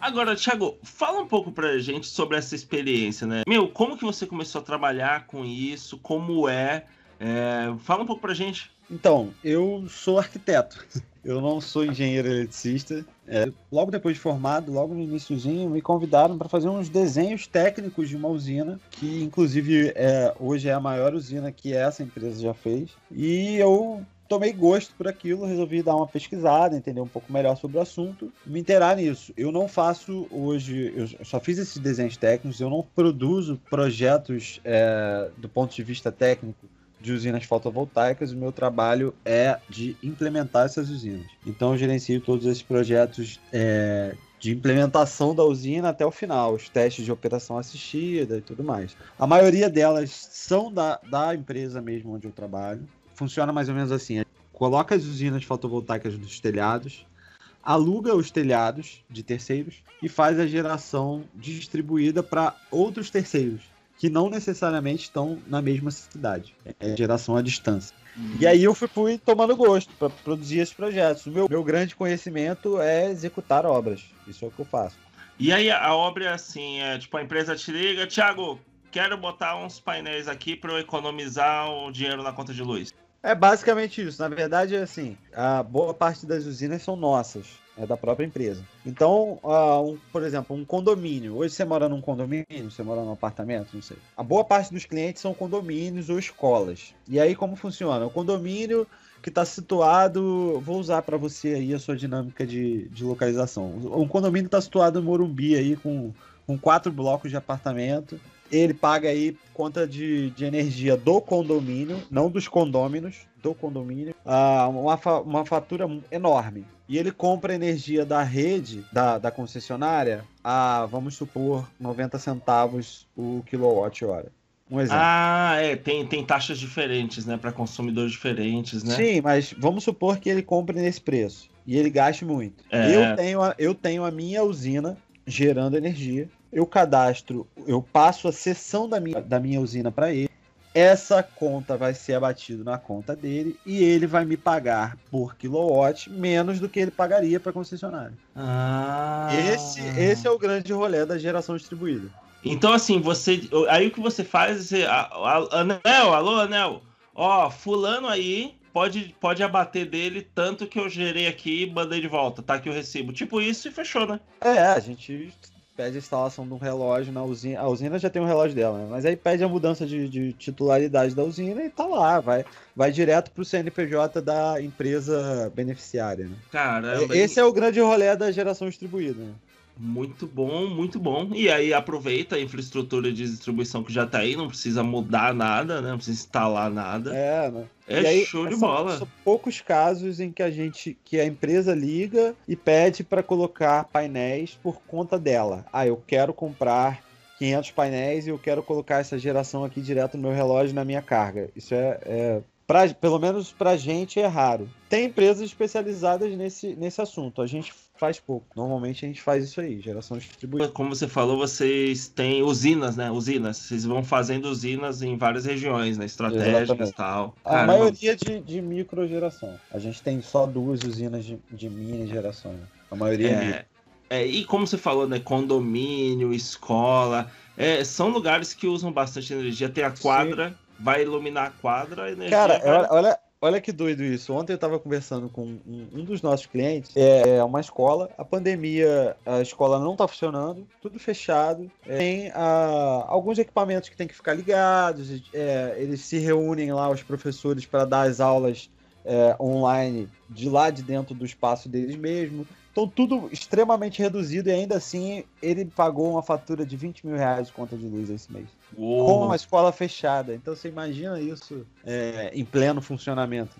Agora, Thiago, fala um pouco pra gente sobre essa experiência, né? Meu, como que você começou a trabalhar com isso? Como é? É, fala um pouco pra gente. Então, eu sou arquiteto. Eu não sou engenheiro eletricista. É, logo depois de formado, logo no iníciozinho, me convidaram para fazer uns desenhos técnicos de uma usina, que inclusive é, hoje é a maior usina que essa empresa já fez. E eu tomei gosto por aquilo, resolvi dar uma pesquisada, entender um pouco melhor sobre o assunto, me inteirar nisso. Eu não faço hoje, eu só fiz esses desenhos técnicos, eu não produzo projetos é, do ponto de vista técnico de usinas fotovoltaicas, o meu trabalho é de implementar essas usinas. Então eu gerencio todos esses projetos é, de implementação da usina até o final, os testes de operação assistida e tudo mais. A maioria delas são da, da empresa mesmo onde eu trabalho. Funciona mais ou menos assim: coloca as usinas fotovoltaicas dos telhados, aluga os telhados de terceiros e faz a geração distribuída para outros terceiros que não necessariamente estão na mesma cidade. É geração à distância. E aí eu fui, fui tomando gosto para produzir esses projetos. O meu, meu grande conhecimento é executar obras. Isso é o que eu faço. E aí a obra é assim, é tipo a empresa te liga, Thiago, quero botar uns painéis aqui para eu economizar o dinheiro na conta de luz. É basicamente isso. Na verdade, é assim, a boa parte das usinas são nossas, é da própria empresa. Então, uh, um, por exemplo, um condomínio. Hoje você mora num condomínio, você mora num apartamento, não sei. A boa parte dos clientes são condomínios ou escolas. E aí como funciona? O condomínio que está situado, vou usar para você aí a sua dinâmica de, de localização. Um condomínio está situado em Morumbi aí com, com quatro blocos de apartamento ele paga aí conta de, de energia do condomínio, não dos condôminos, do condomínio, uh, uma, uma fatura enorme. E ele compra energia da rede, da, da concessionária, a, vamos supor, 90 centavos o quilowatt-hora. Um exemplo. Ah, é, tem, tem taxas diferentes, né, para consumidores diferentes, né? Sim, mas vamos supor que ele compre nesse preço e ele gaste muito. É. Eu, tenho a, eu tenho a minha usina gerando energia. Eu cadastro, eu passo a sessão da minha, da minha usina para ele. Essa conta vai ser abatida na conta dele e ele vai me pagar por kilowatt menos do que ele pagaria para concessionária. Ah. Esse, esse é o grande rolê da geração distribuída. Então, assim, você. Aí o que você faz é. Anel, alô, Anel. Ó, fulano aí pode, pode abater dele tanto que eu gerei aqui e mandei de volta. Tá aqui o recibo. Tipo isso e fechou, né? É, a gente pede a instalação de um relógio na usina. A usina já tem um relógio dela, né? Mas aí pede a mudança de, de titularidade da usina e tá lá, vai, vai direto pro CNPJ da empresa beneficiária, né? Caramba. Esse é o grande rolê da geração distribuída, né? Muito bom, muito bom. E aí aproveita a infraestrutura de distribuição que já tá aí, não precisa mudar nada, né? Não precisa instalar nada. É, né? É E aí, show de são- bola. São poucos casos em que a gente, que a empresa liga e pede para colocar painéis por conta dela. Ah, eu quero comprar 500 painéis e eu quero colocar essa geração aqui direto no meu relógio na minha carga. Isso é, é pra, pelo menos pra gente é raro. Tem empresas especializadas nesse, nesse assunto. A gente faz pouco. Normalmente a gente faz isso aí, geração distribuída. Como você falou, vocês têm usinas, né? Usinas. Vocês vão fazendo usinas em várias regiões, né? Estratégicas e tal. A Caramba. maioria de, de microgeração. A gente tem só duas usinas de, de mini geração. né? A maioria é, micro. É, é, e como você falou, né? Condomínio, escola. é, são lugares que usam bastante energia. Tem a quadra, vai iluminar a quadra, a energia. Cara, vai- olha, olha, que doido isso. Ontem eu tava conversando com um, dos nossos clientes. É uma escola. A pandemia, a escola não tá funcionando, tudo fechado. É, tem ah, alguns equipamentos que tem que ficar ligados. é, eles se reúnem lá, os professores, para dar as aulas é, online de lá de dentro do espaço deles mesmo. Então, tudo extremamente reduzido e ainda assim ele pagou uma fatura de 20 mil reais de conta de luz esse mês. Uou. Com uma escola fechada. Então, você imagina isso é, em pleno funcionamento.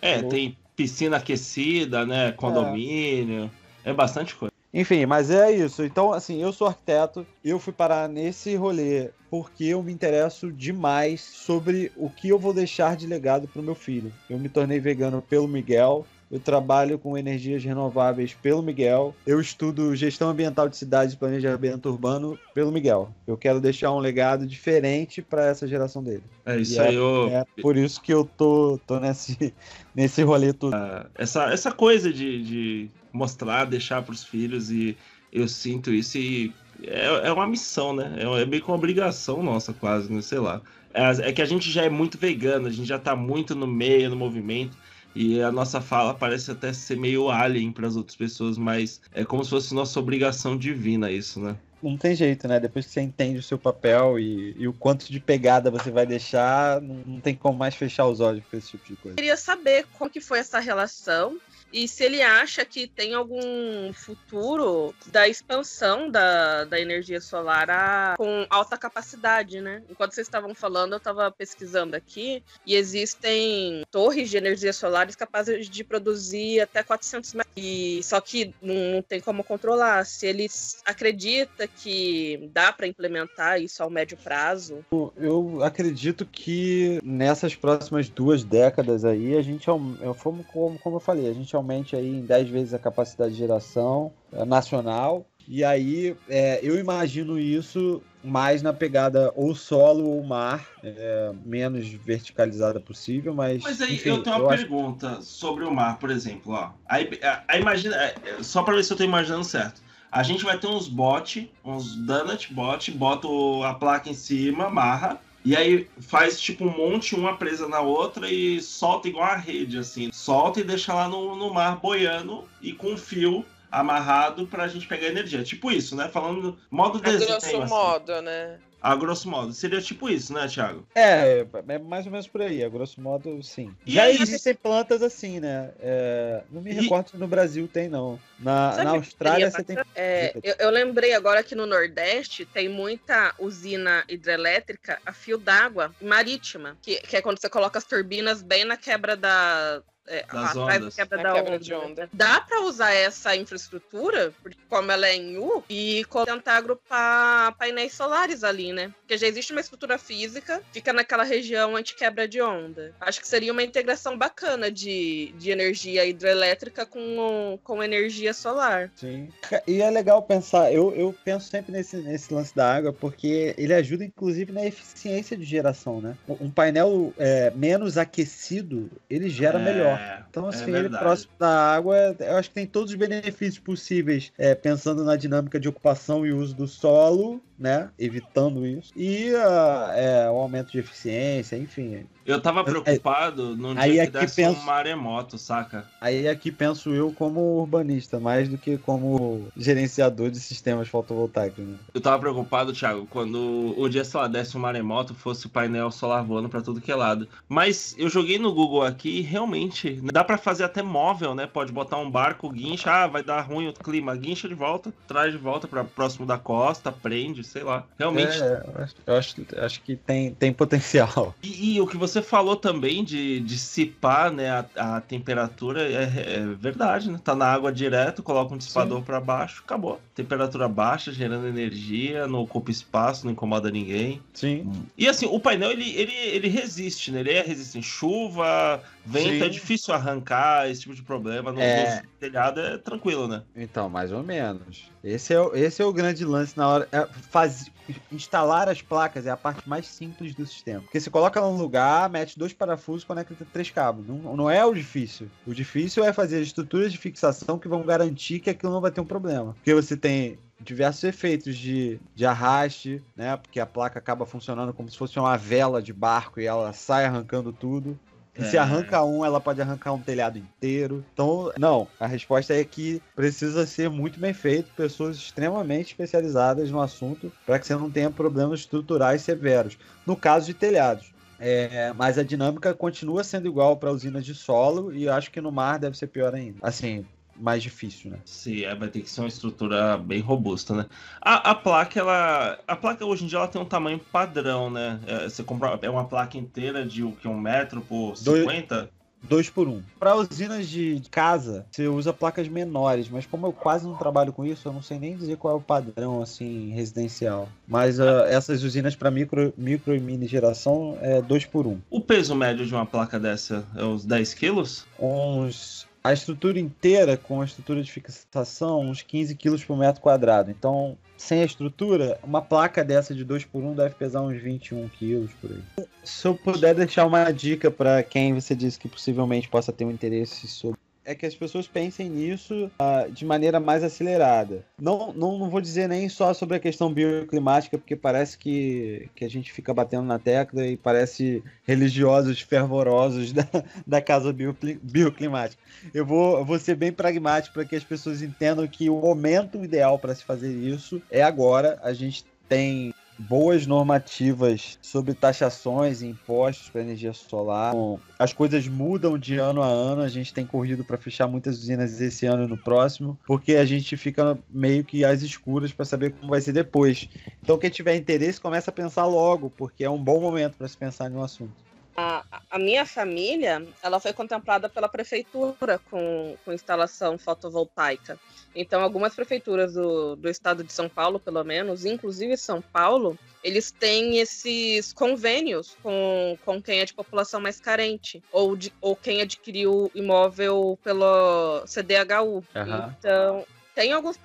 É, tem piscina aquecida, né? Condomínio. É, bastante coisa. Enfim, mas é isso. Então, assim, eu sou arquiteto, eu fui parar nesse rolê porque eu me interesso demais sobre o que eu vou deixar de legado para o meu filho. Eu me tornei vegano pelo Miguel. Eu trabalho com energias renováveis pelo Miguel. Eu estudo gestão ambiental de cidades e planejamento urbano pelo Miguel. Eu quero deixar um legado diferente para essa geração dele. É isso E aí, é, eu- é por isso que eu tô, tô nesse, nesse rolê todo. essa, essa coisa de, de mostrar, deixar pros filhos e eu sinto isso e é, é uma missão, né? É, é meio que uma obrigação nossa, quase, né? Sei lá. É, é que a gente já é muito vegano, a gente já tá muito no meio, no movimento. E a nossa fala parece até ser meio alien para as outras pessoas, mas é como se fosse nossa obrigação divina isso, né? Não tem jeito, né? Depois que você entende o seu papel e, e o quanto de pegada você vai deixar, não, não tem como mais fechar os olhos pra esse tipo de coisa. queria saber como que foi essa relação e se ele acha que tem algum futuro da expansão da, da energia solar a- com alta capacidade, né? Enquanto vocês estavam falando, eu estava pesquisando aqui e existem torres de energia solares capazes de produzir até 400 metros. E só que não, tem como controlar. Se ele acredita que dá para implementar isso ao médio prazo, Eu acredito que nessas próximas duas décadas aí, a gente, aum- eu- como, como, eu falei, a gente aumente aí em 10 vezes a capacidade de geração eh, nacional. E aí, é, eu imagino isso mais na pegada ou solo ou mar, é, menos verticalizada possível, mas. Mas aí enfim, eu tenho uma acho- pergunta sobre o mar, por exemplo. Ó. Aí, aí imagina, só para ver se eu tô imaginando certo. A gente vai ter uns bot, uns donut bot, bota a placa em cima, amarra, e aí faz tipo um monte, uma presa na outra e solta igual a rede, assim. Solta e deixa lá no, no mar boiando e com fio amarrado pra gente pegar energia. Tipo isso, né? Falando modo A desenho. grosso assim. modo, né? A grosso modo. Seria tipo isso, né, Thiago? É, é mais ou menos por aí, a grosso modo, sim. E Já aí- existem plantas assim, né? É, não me recordo se no Brasil tem, não. Na, na Austrália você tem. É, eu, eu lembrei agora que no Nordeste tem muita usina hidrelétrica a fio d'água marítima, que, que é quando você coloca as turbinas bem na quebra da, é, Das atrás da ondas. quebra A da quebra onda. de onda. Dá pra usar essa infraestrutura, porque como ela é em U, e tentar agrupar painéis solares ali, né? Porque já existe uma estrutura física, fica naquela região anti-quebra de onda. Acho que seria uma integração bacana de, de energia hidrelétrica com, com energia solar. Sim. E é legal pensar, eu, eu penso sempre nesse, nesse lance da água, porque ele ajuda, inclusive, na eficiência de geração, né? Um painel é, menos aquecido, ele gera É, melhor. Então, é assim, ele próximo da água, eu acho que tem todos os benefícios possíveis, é, pensando na dinâmica de ocupação e uso do solo, né? Evitando isso. E ah, é, o aumento de eficiência, enfim. Eu tava preocupado num Aí dia que aqui desse penso- um maremoto, saca? Aí aqui penso eu como urbanista, mais do que como gerenciador de sistemas fotovoltaicos. Né? Eu tava preocupado, Thiago, quando um dia, sei lá, desse um maremoto, fosse o painel solar voando pra tudo que é lado. Mas eu joguei no Google aqui e realmente dá pra fazer até móvel, né? Pode botar um barco, guincha, ah, vai dar ruim o clima, guincha de volta, traz de volta pra próximo da costa, prende, sei lá. Realmente. É, eu acho, eu acho, que tem, tem potencial. E, e o que você falou também de dissipar né, a, a temperatura é, é verdade, né? Tá na água direto, coloca um dissipador pra baixo, acabou. Temperatura baixa, gerando energia, não ocupa espaço, não incomoda ninguém. Sim. E assim, o painel ele, ele, ele resiste, né? Ele é resistente chuva, vento, Sim. é difícil arrancar esse tipo de problema. No, É. no telhado é tranquilo, né? Então, mais ou menos. Esse é, o- esse é o grande lance na hora. É faz, instalar as placas é a parte mais simples do sistema. Porque você coloca num lugar, mete dois parafusos, conecta três cabos. Não, não é o difícil. O difícil é fazer estruturas de fixação que vão garantir que aquilo não vai ter um problema. Porque você tem diversos efeitos de, de arraste, né? Porque a placa acaba funcionando como se fosse uma vela de barco e ela sai arrancando tudo. E se É. arranca um, ela pode arrancar um telhado inteiro. Então, não, a resposta é que precisa ser muito bem feito, pessoas extremamente especializadas no assunto, para que você não tenha problemas estruturais severos. No caso de telhados. É, mas a dinâmica continua sendo igual para usinas de solo e acho que no mar deve ser pior ainda. Assim, mais difícil, né? Sim, é, vai ter que ser uma estrutura bem robusta, né? A, a placa, ela. A placa hoje em dia ela tem um tamanho padrão, né? É, você compra é uma placa inteira de o que? Um metro por Dois- 50? Dois por um. Para usinas de casa, você usa placas menores, mas como eu quase não trabalho com isso, eu não sei nem dizer qual é o padrão assim residencial. Mas ah, essas usinas para micro, micro e mini geração é dois por um. O peso médio de uma placa dessa é uns 10 quilos? Uns a estrutura inteira com a estrutura de fixação, uns 15 quilos por metro quadrado. Então, sem a estrutura, uma placa dessa de 2 por 1 deve pesar uns 21 quilos por aí. Se eu puder deixar uma dica para quem você disse que possivelmente possa ter um interesse sobre é que as pessoas pensem nisso ah, de maneira mais acelerada. Não, não, não vou dizer nem só sobre a questão bioclimática, porque parece que, que a gente fica batendo na tecla e parece religiosos fervorosos da, da casa biocli- bioclimática. Eu vou, eu vou ser bem pragmático para que as pessoas entendam que o momento ideal para se fazer isso é agora. A gente tem boas normativas sobre taxações e impostos para energia solar. Bom, as coisas mudam de ano a ano. A gente tem corrido para fechar muitas usinas esse ano e no próximo, porque a gente fica meio que às escuras para saber como vai ser depois. Então, quem tiver interesse, começa a pensar logo, porque é um bom momento para se pensar no assunto. A, a minha família, ela foi contemplada pela prefeitura com, com instalação fotovoltaica. Então, algumas prefeituras do, do estado de São Paulo, pelo menos, inclusive São Paulo, eles têm esses convênios com, com quem é de população mais carente, ou, de, ou quem adquiriu imóvel pelo CDHU. Aham. Então, tem alguns,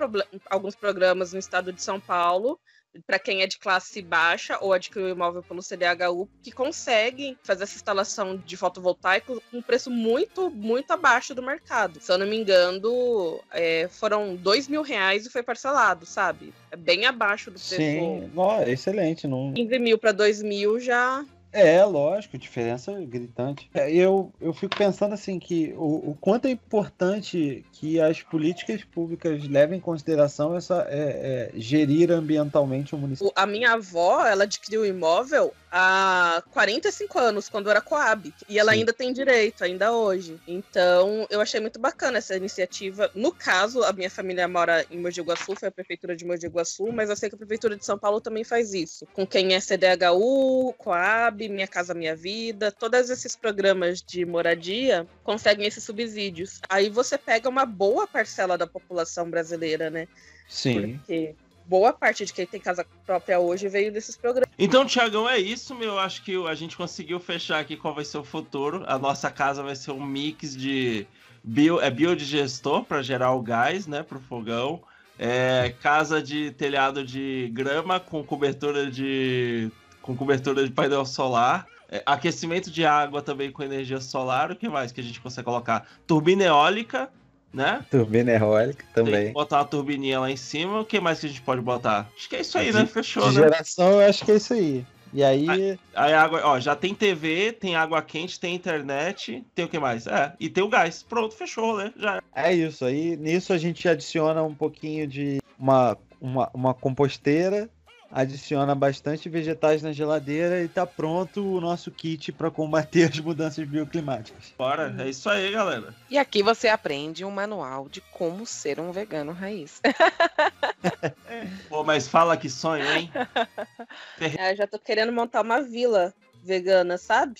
alguns programas no estado de São Paulo para quem é de classe baixa ou adquiriu imóvel pelo CDHU, que conseguem fazer essa instalação de fotovoltaico com um preço muito, muito abaixo do mercado. Se eu não me engano, é, foram dois mil reais e foi parcelado, sabe? É bem abaixo do preço. Sim, ó, excelente. Não... 15 mil para 2 mil já. É, lógico, diferença gritante. É, eu, eu fico pensando assim que o, o quanto é importante que as políticas públicas levem em consideração essa é, é, gerir ambientalmente o município. A minha avó, ela adquiriu o imóvel há 45 anos, quando era Coab. E ela Sim. ainda tem direito, ainda hoje. Então, eu achei muito bacana essa iniciativa. No caso, a minha família mora em Mogi Guaçu, foi a prefeitura de Mogi Guaçu, mas eu sei que a prefeitura de São Paulo também faz isso. Com quem é CDHU, Coab, Minha Casa Minha Vida, todos esses programas de moradia conseguem esses subsídios. Aí você pega uma boa parcela da população brasileira, né? Sim. Porque boa parte de quem tem casa própria hoje veio desses programas. Então, Tiagão, é isso, meu. Acho que a gente conseguiu fechar aqui qual vai ser o futuro. A nossa casa vai ser um mix de bio, é biodigestor para gerar o gás, né, pro fogão. É, casa de telhado de grama com cobertura de com cobertura de painel solar. É, aquecimento de água também com energia solar. O que mais que a gente consegue colocar? Turbina eólica, né? Turbina eólica Tem que também. botar uma turbininha lá em cima. O que mais que a gente pode botar? Acho que é isso aí, De- né? Fechou, De né? geração, eu acho que é isso aí. E aí, Aí água, ó, já tem TV, tem água quente, tem internet, tem o que mais? É, e tem o gás. Pronto, fechou rolê. Já. é isso. Aí nisso a gente adiciona um pouquinho de uma, uma, uma composteira, adiciona bastante vegetais na geladeira e tá pronto o nosso kit para combater as mudanças bioclimáticas. Bora, é isso aí, galera. E aqui você aprende um manual de como ser um vegano raiz. Pô, mas fala que sonho, hein? É, já tô querendo montar uma vila vegana, sabe?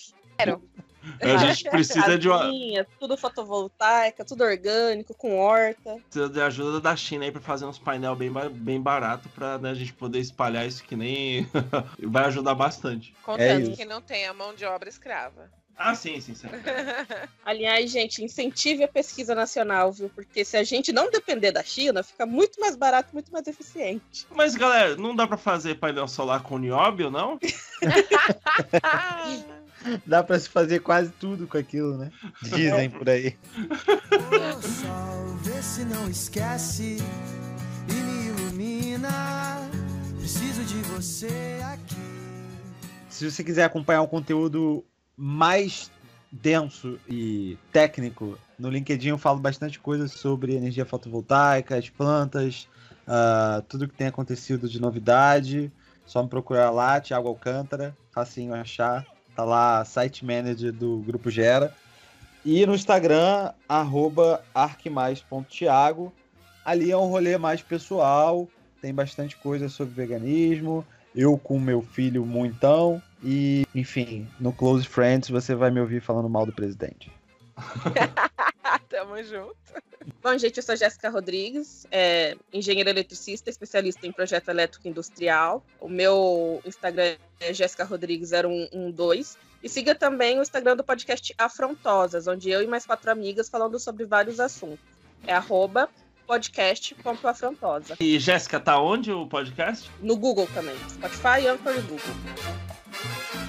A gente precisa de, uma, tudo fotovoltaica, tudo orgânico, com horta. precisa de ajuda da China aí pra fazer uns painel bem, bem barato pra né, a gente poder espalhar isso que nem. Vai ajudar bastante. Contanto isso. que não tenha mão de obra escrava. Ah, sim, sim, sim. Aliás, gente, incentive a pesquisa nacional, viu? Porque se a gente não depender da China, fica muito mais barato, muito mais eficiente. Mas, galera, não dá pra fazer painel solar com nióbio, não? Dá para se fazer quase tudo com aquilo, né? Dizem por aí. Sol, vê se não esquece e me ilumina. Preciso de você aqui. Se você quiser acompanhar um conteúdo mais denso e técnico, no LinkedIn eu falo bastante coisa sobre energia fotovoltaica, as plantas, ah, tudo que tem acontecido de novidade. Só me procurar lá, Thiago Alcântara, facinho achar. Tá lá, site manager do Grupo Gera. E no Instagram, arroba arquemais.thiago. Ali é um rolê mais pessoal, tem bastante coisa sobre veganismo, eu com meu filho muitão e, enfim, no Close Friends você vai me ouvir falando mal do presidente. Tamo junto. Bom, gente, eu sou Jéssica Rodrigues, é, engenheira eletricista, especialista em projeto elétrico industrial. O meu Instagram é Jéssica Rodrigues 0112. E siga também o Instagram do podcast Afrontosas, onde eu e mais quatro amigas falando sobre vários assuntos. É arroba podcast.afrontosa. E Jéssica, tá onde o podcast? No Google também. Spotify, Anchor e Google.